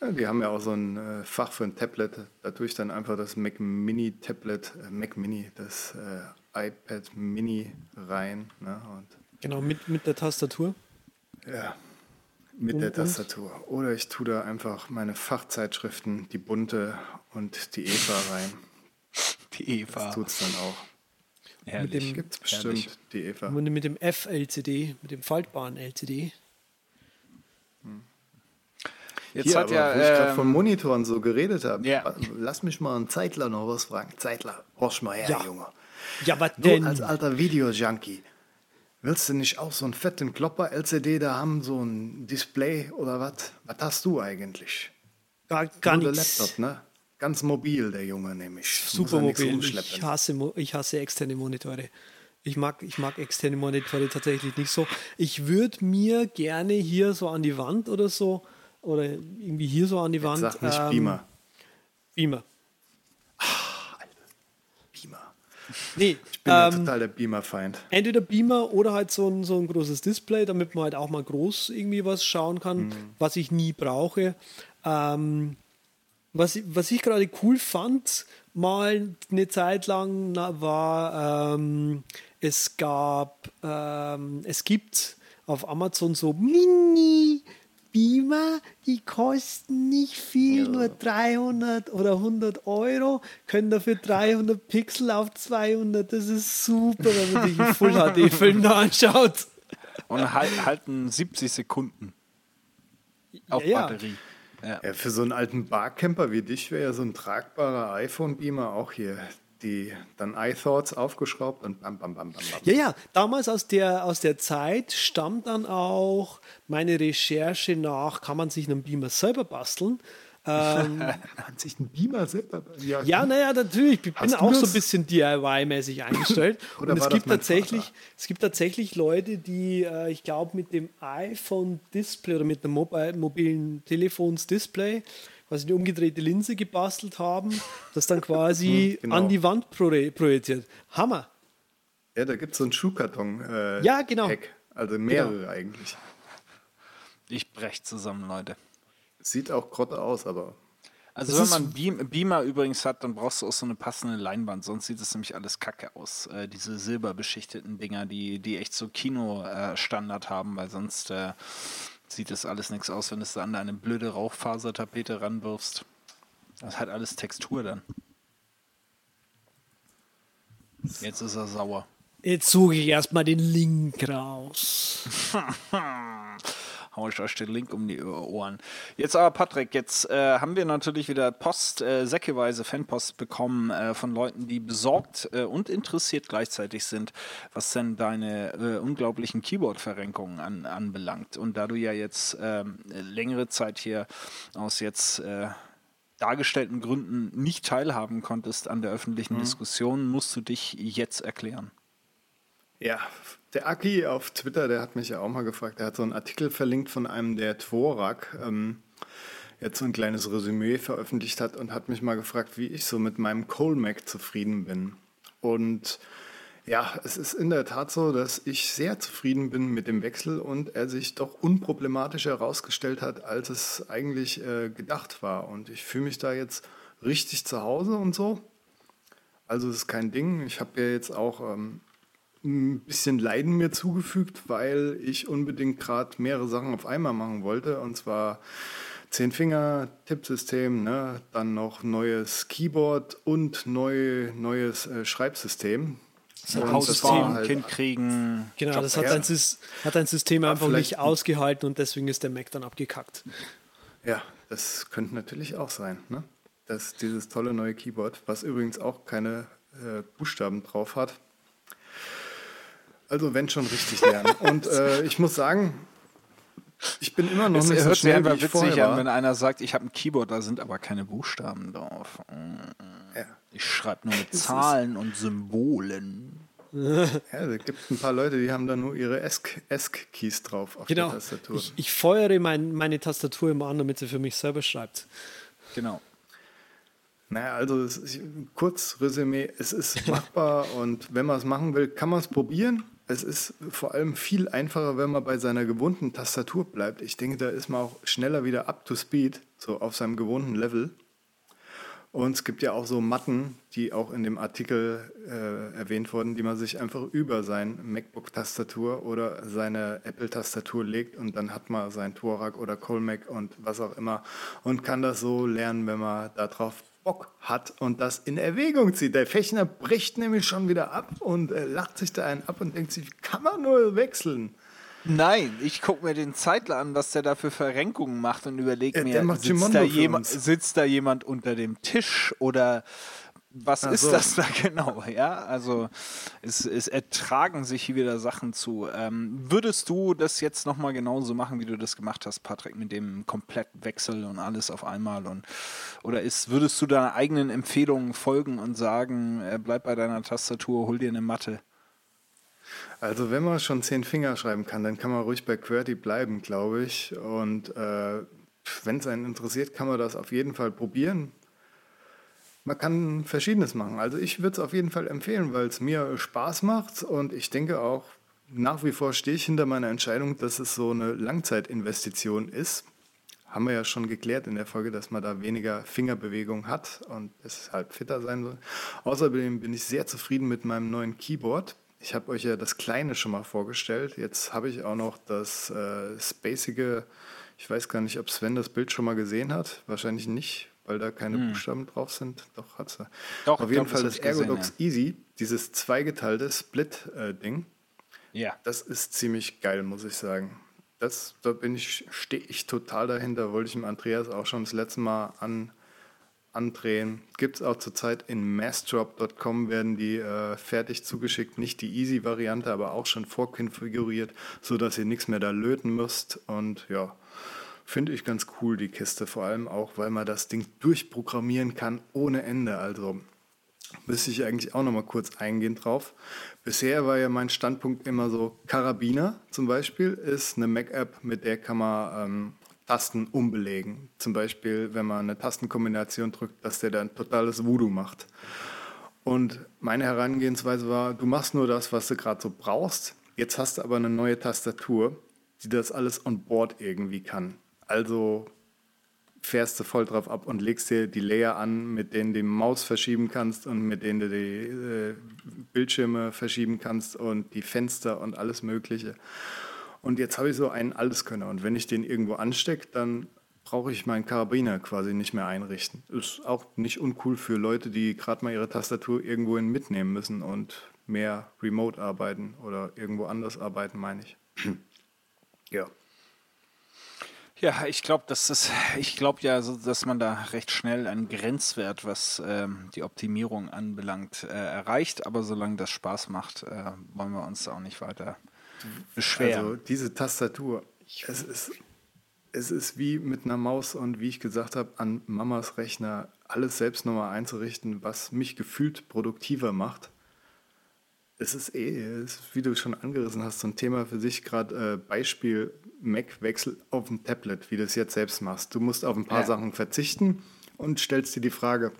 Ja, die haben ja auch so ein äh, Fach für ein Tablet. Da tue ich dann einfach das Mac Mini Tablet, äh, Mac Mini, das äh, iPad Mini rein. Ne? Und Genau, mit, mit der Tastatur. ja, mit Und- der und? Tastatur. Oder ich tue da einfach meine Fachzeitschriften, die bunte und die Eva rein. Die Eva. Das tut's dann auch. Herrlich. dem- Gibt's bestimmt, Herrlich. die Eva. Und mit dem F-LCD, mit dem faltbaren LCD. Jetzt Hier, hat aber, ja. wo ich gerade ähm, von Monitoren so geredet habe, Ja. lass mich mal einen Zeitler noch was fragen. Zeitler, horch mal her, Ja. Junge. Ja, was Du denn? als alter Video-Junkie, willst du nicht auch so einen fetten Klopper-LCD da haben, so ein Display oder was? Was hast du eigentlich? Gar, gar Nur nichts. Laptop, ne? Ganz mobil, der Junge nämlich. Super er mobil. Ich hasse, ich hasse externe Monitore. Ich mag, ich mag externe Monitore tatsächlich nicht so. Ich würde mir gerne hier so an die Wand oder so, oder irgendwie hier so an die Wand. Sag nicht ähm, Beamer. Beamer. Beamer. Nee, Ich bin ja ähm, total der Beamer-Feind. entweder Beamer oder halt so ein, so ein großes Display, damit man halt auch mal groß irgendwie was schauen kann, was ich nie brauche. Ähm, was, ich- was ich gerade cool fand, mal eine Zeit lang, na, war, ähm, es gab, ähm, es gibt auf Amazon so Mini Beamer, die kosten nicht viel, ja. nur 300 oder 100 Euro, können dafür 300 Pixel auf 200. Das ist super, wenn man sich einen Full HD-Film anschaut. Und halt, halten 70 Sekunden auf ja, Batterie. Ja. ja. für so einen alten Barcamper wie dich wäre ja so ein tragbarer iPhone-Beamer auch hier die dann iThoughts aufgeschraubt und bam, bam, bam, bam, bam. Ja, ja, damals aus der, aus der Zeit stammt dann auch meine Recherche nach, kann man sich einen Beamer selber basteln? Ähm, man sich einen Beamer selber Ja, ja naja, natürlich. Ich bin auch das? so ein bisschen DIY-mäßig eingestellt. und es gibt, tatsächlich, es gibt tatsächlich Leute, die, äh, ich glaube, mit dem iPhone-Display oder mit einem mobilen Telefons-Display quasi eine umgedrehte Linse gebastelt haben, das dann quasi genau. an die Wand projiziert. Hammer. Ja, da gibt es so einen Schuhkarton. Äh, ja, genau. Heck. Also mehrere genau. eigentlich. Ich brech zusammen, Leute. Sieht auch grotte aus, aber. Also das wenn man Beam, Beamer übrigens hat, dann brauchst du auch so eine passende Leinwand, sonst sieht es nämlich alles kacke aus. Äh, diese silberbeschichteten Dinger, die, die echt so Kino-Standard äh, haben, weil sonst äh, sieht das alles nichts aus, wenn du es da an eine blöde Rauchfasertapete ranwirfst. Das hat alles Textur dann. Jetzt ist er sauer. Jetzt suche ich erstmal den Link raus. hau ich euch den Link um die Ohren. Jetzt aber, Patrick, jetzt äh, haben wir natürlich wieder Post, äh, säckeweise Fanpost bekommen äh, von Leuten, die besorgt äh, und interessiert gleichzeitig sind, was denn deine äh, unglaublichen Keyboard-Verrenkungen an, anbelangt. Und da du ja jetzt ähm, längere Zeit hier aus jetzt äh, dargestellten Gründen nicht teilhaben konntest an der öffentlichen mhm. Diskussion, musst du dich jetzt erklären. Ja, der Aki auf Twitter, der hat mich ja auch mal gefragt, der hat so einen Artikel verlinkt von einem, der Tvorak ähm, jetzt so ein kleines Resümee veröffentlicht hat und hat mich mal gefragt, wie ich so mit meinem Colmac zufrieden bin. Und ja, es ist in der Tat so, dass ich sehr zufrieden bin mit dem Wechsel und er sich doch unproblematisch herausgestellt hat, als es eigentlich äh, gedacht war. Und ich fühle mich da jetzt richtig zu Hause und so. Also es ist kein Ding. Ich habe ja jetzt auch ähm, ein bisschen Leiden mir zugefügt, weil ich unbedingt gerade mehrere Sachen auf einmal machen wollte. Und zwar zehn Finger Tippsystem, ne? dann noch neues Keyboard und neu, neues äh, Schreibsystem. So Haussystem, halt, Kind kriegen. Genau, das hat, ein, hat ein System einfach nicht ausgehalten und deswegen ist der Mac dann abgekackt. Ja, das könnte natürlich auch sein. Ne? Das, dieses tolle neue Keyboard, was übrigens auch keine äh, Buchstaben drauf hat. Also wenn schon richtig lernen. Und äh, ich muss sagen, ich bin immer noch es, nicht so schnell, sich einfach witzig an, wenn einer sagt, ich habe ein Keyboard, da sind aber keine Buchstaben drauf. Ja. Ich schreibe nur mit Zahlen und Symbolen. Ja, es gibt ein paar Leute, die haben da nur ihre ESC-Keys drauf auf genau. der Tastatur. Ich, ich feuere mein, meine Tastatur immer an, damit sie für mich selber schreibt. Genau. Naja, also ist, kurz Resümee, es ist machbar und wenn man es machen will, kann man es probieren es ist vor allem viel einfacher, wenn man bei seiner gewohnten Tastatur bleibt. Ich denke, da ist man auch schneller wieder up to speed, so auf seinem gewohnten Level. Und es gibt ja auch so Matten, die auch in dem Artikel äh, erwähnt wurden, die man sich einfach über sein MacBook-Tastatur oder seine Apple-Tastatur legt und dann hat man sein Touareg oder Colmac und was auch immer und kann das so lernen, wenn man darauf Bock hat und das in Erwägung zieht. Der Fechner bricht nämlich schon wieder ab und äh, lacht sich da einen ab und denkt sich, wie kann man nur wechseln? Nein, ich gucke mir den Zeitler an, was der da für Verrenkungen macht und überlege mir, sitzt da, jemand, sitzt da jemand unter dem Tisch oder was Ach ist das da genau? Ja, also es, es ertragen sich hier wieder Sachen zu. Ähm, würdest du das jetzt nochmal genauso machen, wie du das gemacht hast, Patrick, mit dem Komplettwechsel und alles auf einmal? Und, oder ist, würdest du deiner eigenen Empfehlungen folgen und sagen, äh, bleib bei deiner Tastatur, hol dir eine Matte? Also wenn man schon zehn Finger schreiben kann, dann kann man ruhig bei QWERTY bleiben, glaube ich. Und äh, wenn es einen interessiert, kann man das auf jeden Fall probieren. Man kann Verschiedenes machen. Also ich würde es auf jeden Fall empfehlen, weil es mir Spaß macht und ich denke auch, nach wie vor stehe ich hinter meiner Entscheidung, dass es so eine Langzeitinvestition ist. Haben wir ja schon geklärt in der Folge, dass man da weniger Fingerbewegung hat und deshalb fitter sein soll. Außerdem bin ich sehr zufrieden mit meinem neuen Keyboard. Ich habe euch ja das kleine schon mal vorgestellt. Jetzt habe ich auch noch das äh, spacige Ich weiß gar nicht, ob Sven das Bild schon mal gesehen hat. Wahrscheinlich nicht, weil da keine hm. Buchstaben drauf sind. Doch, hat sie. Doch, Auf jeden Fall das Ergodox gesehen, ja. Easy, dieses zweigeteilte Split-Ding. ja. Das ist ziemlich geil, muss ich sagen. Das, da bin ich, stehe ich total dahinter. Wollte ich dem Andreas auch schon das letzte Mal an andrehen. Gibt es auch zurzeit in massdrop.com werden die äh, fertig zugeschickt. Nicht die Easy-Variante, aber auch schon vorkonfiguriert, sodass ihr nichts mehr da löten müsst. Und ja, finde ich ganz cool, die Kiste. Vor allem auch, weil man das Ding durchprogrammieren kann ohne Ende. Also müsste ich eigentlich auch noch mal kurz eingehen drauf. Bisher war ja mein Standpunkt immer so, Karabiner zum Beispiel ist eine Mac-App, mit der kann man ähm, Tasten umbelegen. Zum Beispiel, wenn man eine Tastenkombination drückt, dass der dann totales Voodoo macht. Und meine Herangehensweise war, du machst nur das, was du gerade so brauchst. Jetzt hast du aber eine neue Tastatur, die das alles on board irgendwie kann. Also fährst du voll drauf ab und legst dir die Layer an, mit denen du die Maus verschieben kannst und mit denen du die äh, Bildschirme verschieben kannst und die Fenster und alles Mögliche. Und jetzt habe ich so einen Alleskönner. Und wenn ich den irgendwo anstecke, dann brauche ich meinen Karabiner quasi nicht mehr einrichten. Ist auch nicht uncool für Leute, die gerade mal ihre Tastatur irgendwohin mitnehmen müssen und mehr remote arbeiten oder irgendwo anders arbeiten, meine ich. ja. Ja, ich glaube, dass das, ich glaube ja, so, dass man da recht schnell einen Grenzwert, was ähm, die Optimierung anbelangt, äh, erreicht. Aber solange das Spaß macht, äh, wollen wir uns auch nicht weiter beschweren. Also diese Tastatur, es ist, es ist wie mit einer Maus und wie ich gesagt habe, an Mamas Rechner alles selbst nochmal einzurichten, was mich gefühlt produktiver macht. Es ist eh, es ist, wie du schon angerissen hast, so ein Thema für sich, gerade äh, Beispiel Mac-Wechsel auf ein Tablet, wie du es jetzt selbst machst. Du musst auf ein paar ja. Sachen verzichten und stellst dir die Frage,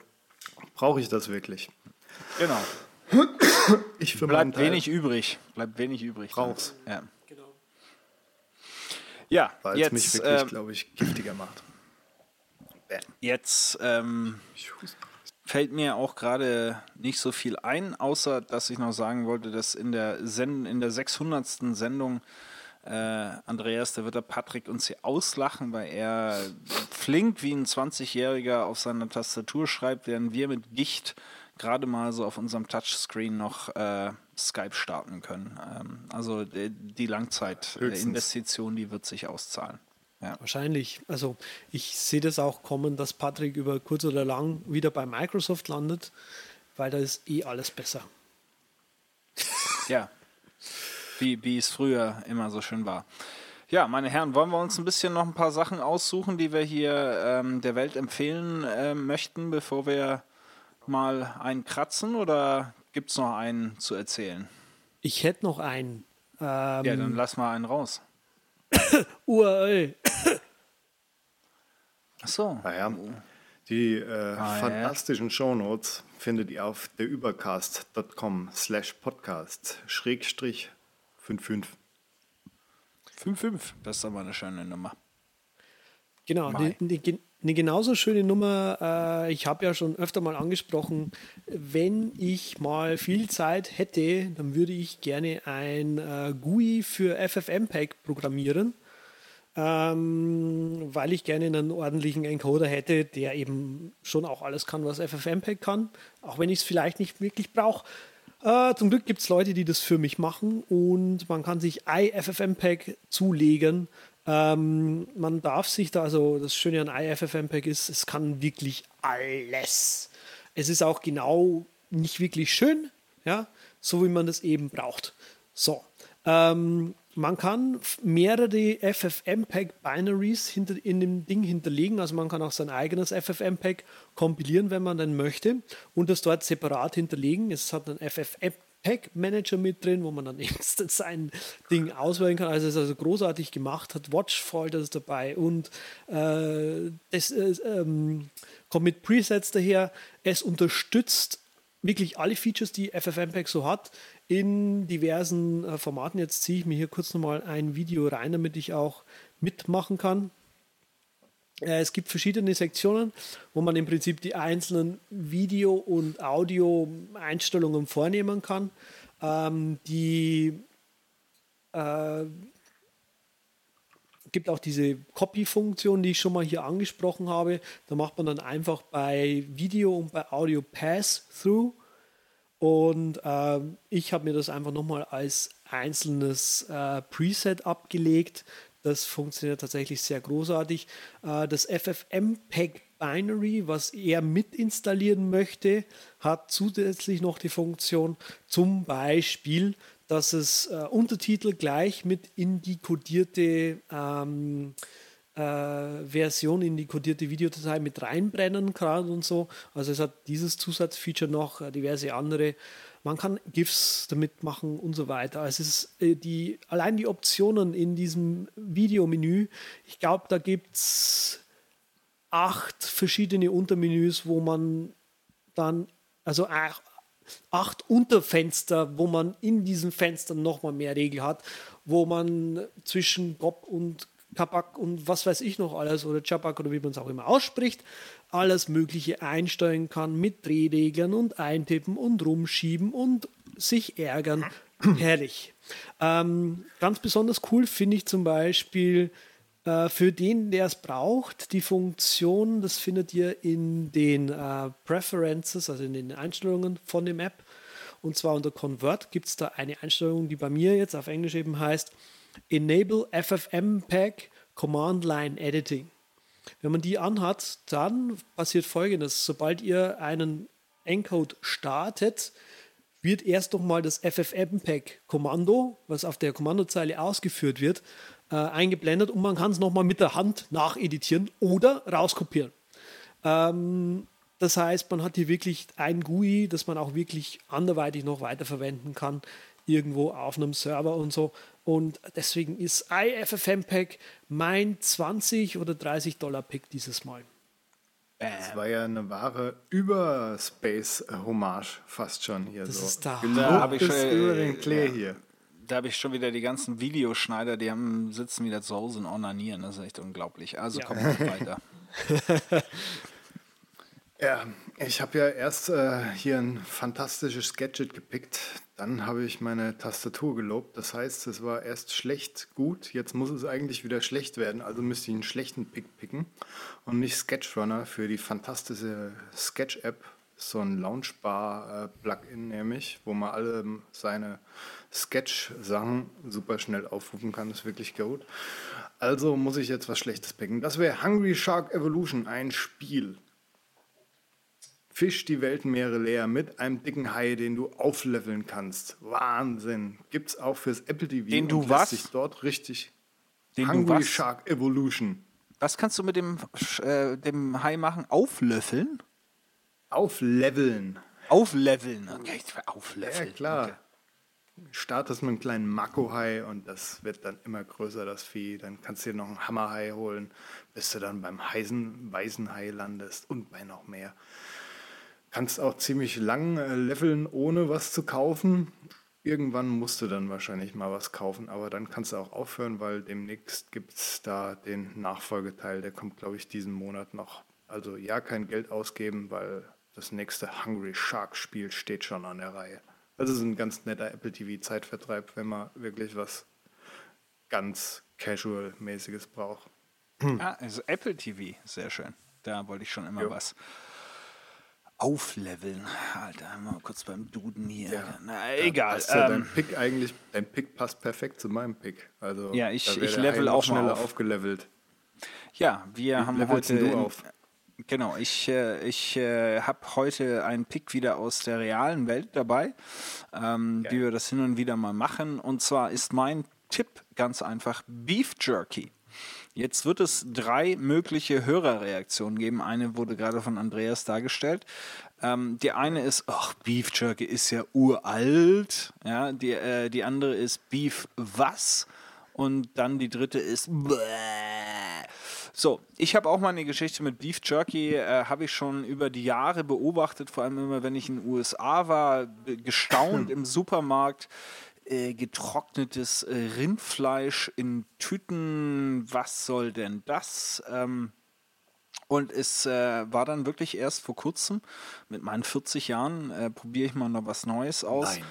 brauche ich das wirklich? Genau. Ich für Bleibt wenig übrig. Bleibt wenig übrig. Brauchst. Ja. Genau. Ja, Weil jetzt, es mich wirklich, äh, glaube ich, giftiger macht. Jetzt ähm, fällt mir auch gerade nicht so viel ein, außer dass ich noch sagen wollte, dass in der, Send in der 600. Sendung äh, Andreas, da wird der Patrick uns hier auslachen, weil er flink wie ein 20-Jähriger auf seiner Tastatur schreibt, während wir mit Gicht gerade mal so auf unserem Touchscreen noch äh, Skype starten können. Ähm, also die, die Langzeitinvestition, die wird sich auszahlen. Ja. Wahrscheinlich. Also ich sehe das auch kommen, dass Patrick über kurz oder lang wieder bei Microsoft landet, weil da ist eh alles besser. Ja, wie, wie es früher immer so schön war. Ja, meine Herren, wollen wir uns ein bisschen noch ein paar Sachen aussuchen, die wir hier ähm, der Welt empfehlen äh, möchten, bevor wir mal einen kratzen oder gibt es noch einen zu erzählen? Ich hätte noch einen. Ähm, ja, dann lass mal einen raus. URL. Ach so. Naja, die äh, ah, fantastischen ja. Shownotes findet ihr auf derübercast.com slash podcast schrägstrich 55. 55, das ist aber eine schöne Nummer. Genau, die, eine genauso schöne Nummer, äh, ich habe ja schon öfter mal angesprochen, wenn ich mal viel Zeit hätte, dann würde ich gerne ein äh, GUI für FFmpeg programmieren, ähm, weil ich gerne einen ordentlichen Encoder hätte, der eben schon auch alles kann, was FFmpeg kann, auch wenn ich es vielleicht nicht wirklich brauche. Äh, zum Glück gibt es Leute, die das für mich machen und man kann sich iFFmpeg zulegen ähm, man darf sich da, also das Schöne an IFFmpeg ist, es kann wirklich alles. Es ist auch genau nicht wirklich schön, ja, so wie man das eben braucht. So, ähm, man kann mehrere FFmpeg-Binaries in dem Ding hinterlegen. Also man kann auch sein eigenes FFmpeg kompilieren, wenn man denn möchte, und das dort separat hinterlegen. Es hat einen FFmpeg Pack Manager mit drin, wo man dann eben sein Ding auswählen kann. Also es ist also großartig gemacht, hat Watch-Folders dabei und äh, es äh, ähm, kommt mit Presets daher. Es unterstützt wirklich alle Features, die FFmpeg so hat, in diversen äh, Formaten. Jetzt ziehe ich mir hier kurz nochmal ein Video rein, damit ich auch mitmachen kann. Äh, es gibt verschiedene Sektionen, wo man im Prinzip die einzelnen Video- und Audio-Einstellungen vornehmen kann. Ähm, die, äh, gibt auch diese Copy-Funktion, die ich schon mal hier angesprochen habe. Da macht man dann einfach bei Video und bei Audio Pass-Through. Und ähm, ich habe mir das einfach nochmal als einzelnes äh, Preset abgelegt. Das funktioniert tatsächlich sehr großartig. Äh, das FFmpeg Binary, was er mit installieren möchte, hat zusätzlich noch die Funktion, zum Beispiel, dass es äh, Untertitel gleich mit in die kodierte ähm, äh, Version, in die kodierte Videodatei mit reinbrennen kann und so. Also es hat dieses Zusatzfeature noch, äh, diverse andere. Man kann GIFs damit machen und so weiter. Also es ist äh, die, allein die Optionen in diesem Videomenü, ich glaube, da gibt es acht verschiedene Untermenüs, wo man dann, also acht, Unterfenster, wo man in diesen Fenstern nochmal mehr Regel hat, wo man zwischen Bob und Kabak und was weiß ich noch alles oder Chabak oder wie man es auch immer ausspricht, alles Mögliche einstellen kann mit Drehreglern und eintippen und rumschieben und sich ärgern. Herrlich. Ähm, ganz besonders cool finde ich zum Beispiel äh, für den, der es braucht, die Funktion, das findet ihr in den äh, Preferences, also in den Einstellungen von dem App. Und zwar unter Convert gibt es da eine Einstellung, die bei mir jetzt auf Englisch eben heißt Enable FFmpeg Command Line Editing. Wenn man die anhat, dann passiert folgendes. Sobald ihr einen Encode startet, wird erst nochmal das FFmpeg-Kommando, was auf der Kommandozeile ausgeführt wird, äh, eingeblendet und man kann es nochmal mit der Hand nacheditieren oder rauskopieren. Ähm, das heißt, man hat hier wirklich ein GUI, das man auch wirklich anderweitig noch weiterverwenden kann, irgendwo auf einem Server und so. Und deswegen ist IFFmpeg mein 20 oder 30 Dollar Pick dieses Mal. Das war ja eine wahre Überspace-Hommage fast schon hier. Das so. ist da. Da habe ich schon, über äh, den Klee ja. hier. Da habe ich schon wieder die ganzen Videoschneider, die haben, sitzen wieder zu Hause und onanieren. Das ist echt unglaublich. Also Ja. kommt noch weiter. Ja, ich habe ja erst äh, hier ein fantastisches Gadget gepickt. Dann habe ich meine Tastatur gelobt. Das heißt, es war erst schlecht gut. Jetzt muss es eigentlich wieder schlecht werden. Also müsste ich einen schlechten Pick picken und nicht Sketchrunner für die fantastische Sketch-App. So ein Launchbar-Plugin nämlich, wo man alle seine Sketch-Sachen super schnell aufrufen kann. Das ist wirklich gut. Also muss ich jetzt was Schlechtes picken. Das wäre Hungry Shark Evolution, ein Spiel. Fisch die Weltmeere leer mit einem dicken Hai, den du aufleveln kannst. Wahnsinn. Gibt's auch fürs Apple TV. Den du was? sich dort richtig. Den du Hungry was? Shark Evolution. Was kannst du mit dem, äh, dem Hai machen? Auflöffeln? Aufleveln. Aufleveln. Okay, Ja, auflöffeln. klar. Okay. Startest mit einem kleinen Mako-Hai und das wird dann immer größer, das Vieh. Dann kannst du dir noch einen Hammerhai holen, bis du dann beim Heisen, Weißenhai landest und bei noch mehr. Kannst auch ziemlich lang äh, leveln, ohne was zu kaufen. Irgendwann musst du dann wahrscheinlich mal was kaufen, aber dann kannst du auch aufhören, weil demnächst gibt es da den Nachfolgeteil, der kommt, glaube ich, diesen Monat noch. Also ja, kein Geld ausgeben, weil das nächste Hungry Shark Spiel steht schon an der Reihe. Also es ist ein ganz netter Apple TV Zeitvertreib, wenn man wirklich was ganz Casual-mäßiges braucht. Ah, also Apple TV, sehr schön. Da wollte ich schon immer Jo. was aufleveln. Alter, mal kurz beim Duden hier. Ja. Na, egal. Ja Ähm, dein Pick eigentlich, dein Pick passt perfekt zu meinem Pick. Also Ja, ich- ich level auch mal schneller auf. aufgelevelt. ja, wir Wie haben heute. du auf? Genau, ich, äh, ich äh, habe heute einen Pick wieder aus der realen Welt dabei, ähm, wie wir das hin und wieder mal machen. Und zwar ist mein Tipp ganz einfach Beef Jerky. Jetzt wird es drei mögliche Hörerreaktionen geben. Eine wurde gerade von Andreas dargestellt. Ähm, die eine ist, ach, Beef Jerky ist ja uralt. Ja, die, äh, die andere ist Beef was? Und dann die dritte ist Bäh. So, ich habe auch mal eine Geschichte mit Beef Jerky, äh, habe ich schon über die Jahre beobachtet, vor allem immer, wenn ich in den USA war, gestaunt im Supermarkt. Äh, getrocknetes äh, Rindfleisch in Tüten, was soll denn das? Ähm, und es äh, war dann wirklich erst vor kurzem, mit meinen 40 Jahren, äh, probiere ich mal noch was Neues aus, Nein.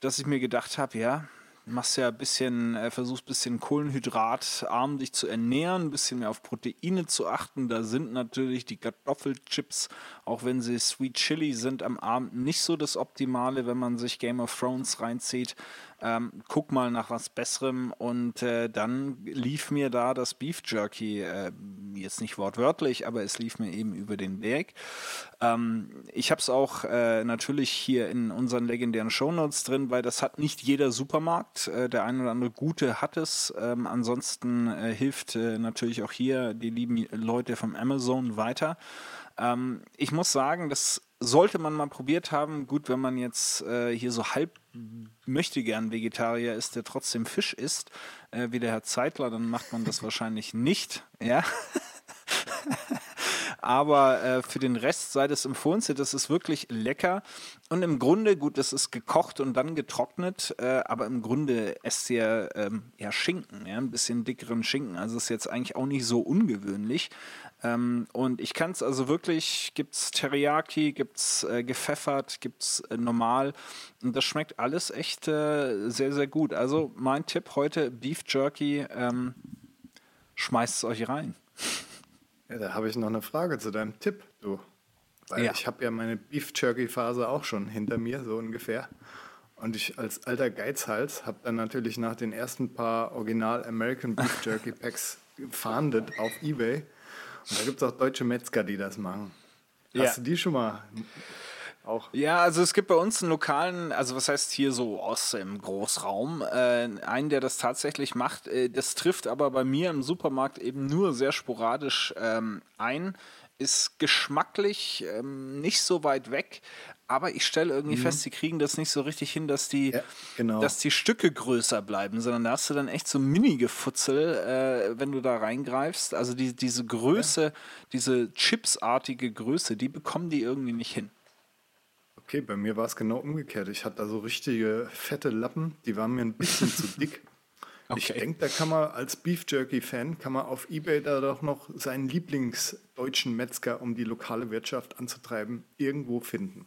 dass ich mir gedacht habe, ja, machst ja ein bisschen, äh, versuchst ein bisschen kohlenhydratarm dich zu ernähren, ein bisschen mehr auf Proteine zu achten. Da sind natürlich die Kartoffelchips, auch wenn sie Sweet Chili sind, am Abend nicht so das Optimale, wenn man sich Game of Thrones reinzieht. Ähm, guck mal nach was Besserem und äh, dann lief mir da das Beef Jerky, äh, jetzt nicht wortwörtlich, aber es lief mir eben über den Weg. Ähm, ich habe es auch äh, natürlich hier in unseren legendären Shownotes drin, weil das hat nicht jeder Supermarkt. Äh, der eine oder andere gute hat es. Ähm, ansonsten äh, hilft äh, natürlich auch hier die lieben Leute vom Amazon weiter. Ähm, ich muss sagen, das sollte man mal probiert haben. Gut, wenn man jetzt äh, hier so halb möchte gern Vegetarier ist, der trotzdem Fisch isst, äh, wie der Herr Zeitler, dann macht man das wahrscheinlich nicht. Ja. Aber äh, für den Rest sei das empfohlen. Das ist wirklich lecker. Und im Grunde, gut, das ist gekocht und dann getrocknet, äh, aber im Grunde esst ihr ähm, ja Schinken, ja, ein bisschen dickeren Schinken. Also ist jetzt eigentlich auch nicht so ungewöhnlich. Ähm, und ich kann es also wirklich, gibt es Teriyaki, gibt es äh, gepfeffert, gibt es äh, normal. Und das schmeckt alles echt äh, sehr, sehr gut. Also mein Tipp heute, Beef Jerky, ähm, schmeißt es euch rein. Ja, da habe ich noch eine Frage zu deinem Tipp, du. Weil ja. ich habe ja meine Beef Jerky Phase auch schon hinter mir, so ungefähr. Und ich als alter Geizhals habe dann natürlich nach den ersten paar Original American Beef Jerky Packs gefahndet auf Ebay da gibt es auch deutsche Metzger, die das machen. Hast ja. du die schon mal auch? Ja, also es gibt bei uns einen lokalen, also was heißt hier so aus dem Großraum, äh, einen, der das tatsächlich macht. Äh, das trifft aber bei mir im Supermarkt eben nur sehr sporadisch ähm, ein ist geschmacklich ähm, nicht so weit weg, aber ich stelle irgendwie mhm. fest, sie kriegen das nicht so richtig hin, dass die, ja, genau. dass die Stücke größer bleiben, sondern da hast du dann echt so Mini-Gefutzel, äh, wenn du da reingreifst. Also die, diese Größe, ja. diese chipsartige Größe, die bekommen die irgendwie nicht hin. Okay, bei mir war es genau umgekehrt. Ich hatte da so richtige fette Lappen, die waren mir ein bisschen zu dick. Okay. Ich denke, da kann man als Beef Jerky-Fan, kann man auf Ebay da doch noch seinen Lieblingsdeutschen Metzger, um die lokale Wirtschaft anzutreiben, irgendwo finden.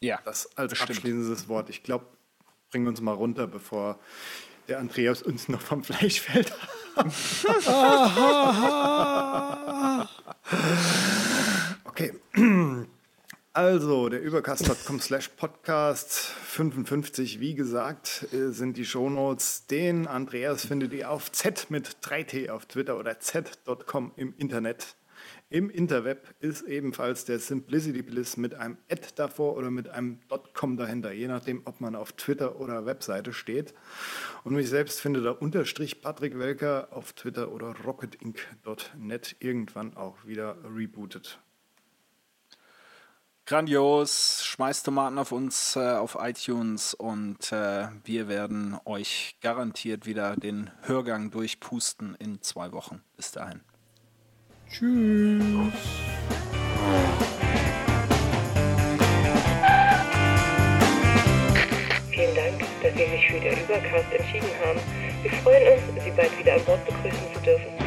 Ja. Das als bestimmt. abschließendes Wort. Ich glaube, bringen wir uns mal runter, bevor der Andreas uns noch vom Fleisch fällt. okay. Also, der übercast.com slash podcast 55, wie gesagt, äh, sind die Shownotes. Den Andreas findet ihr auf Z mit 3T auf Twitter oder Z.com im Internet. Im Interweb ist ebenfalls der Simplicity Bliss mit einem Ad davor oder mit einem .com dahinter, je nachdem, ob man auf Twitter oder Webseite steht. Und mich selbst findet er unterstrich Patrick Welker auf Twitter oder rocketinc.net irgendwann auch wieder rebootet. Grandios, schmeißt Tomaten auf uns äh, auf iTunes und äh, wir werden euch garantiert wieder den Hörgang durchpusten in zwei Wochen. Bis dahin. Tschüss. Vielen Dank, dass Sie sich für den Übercast entschieden haben. Wir freuen uns, Sie bald wieder an Bord begrüßen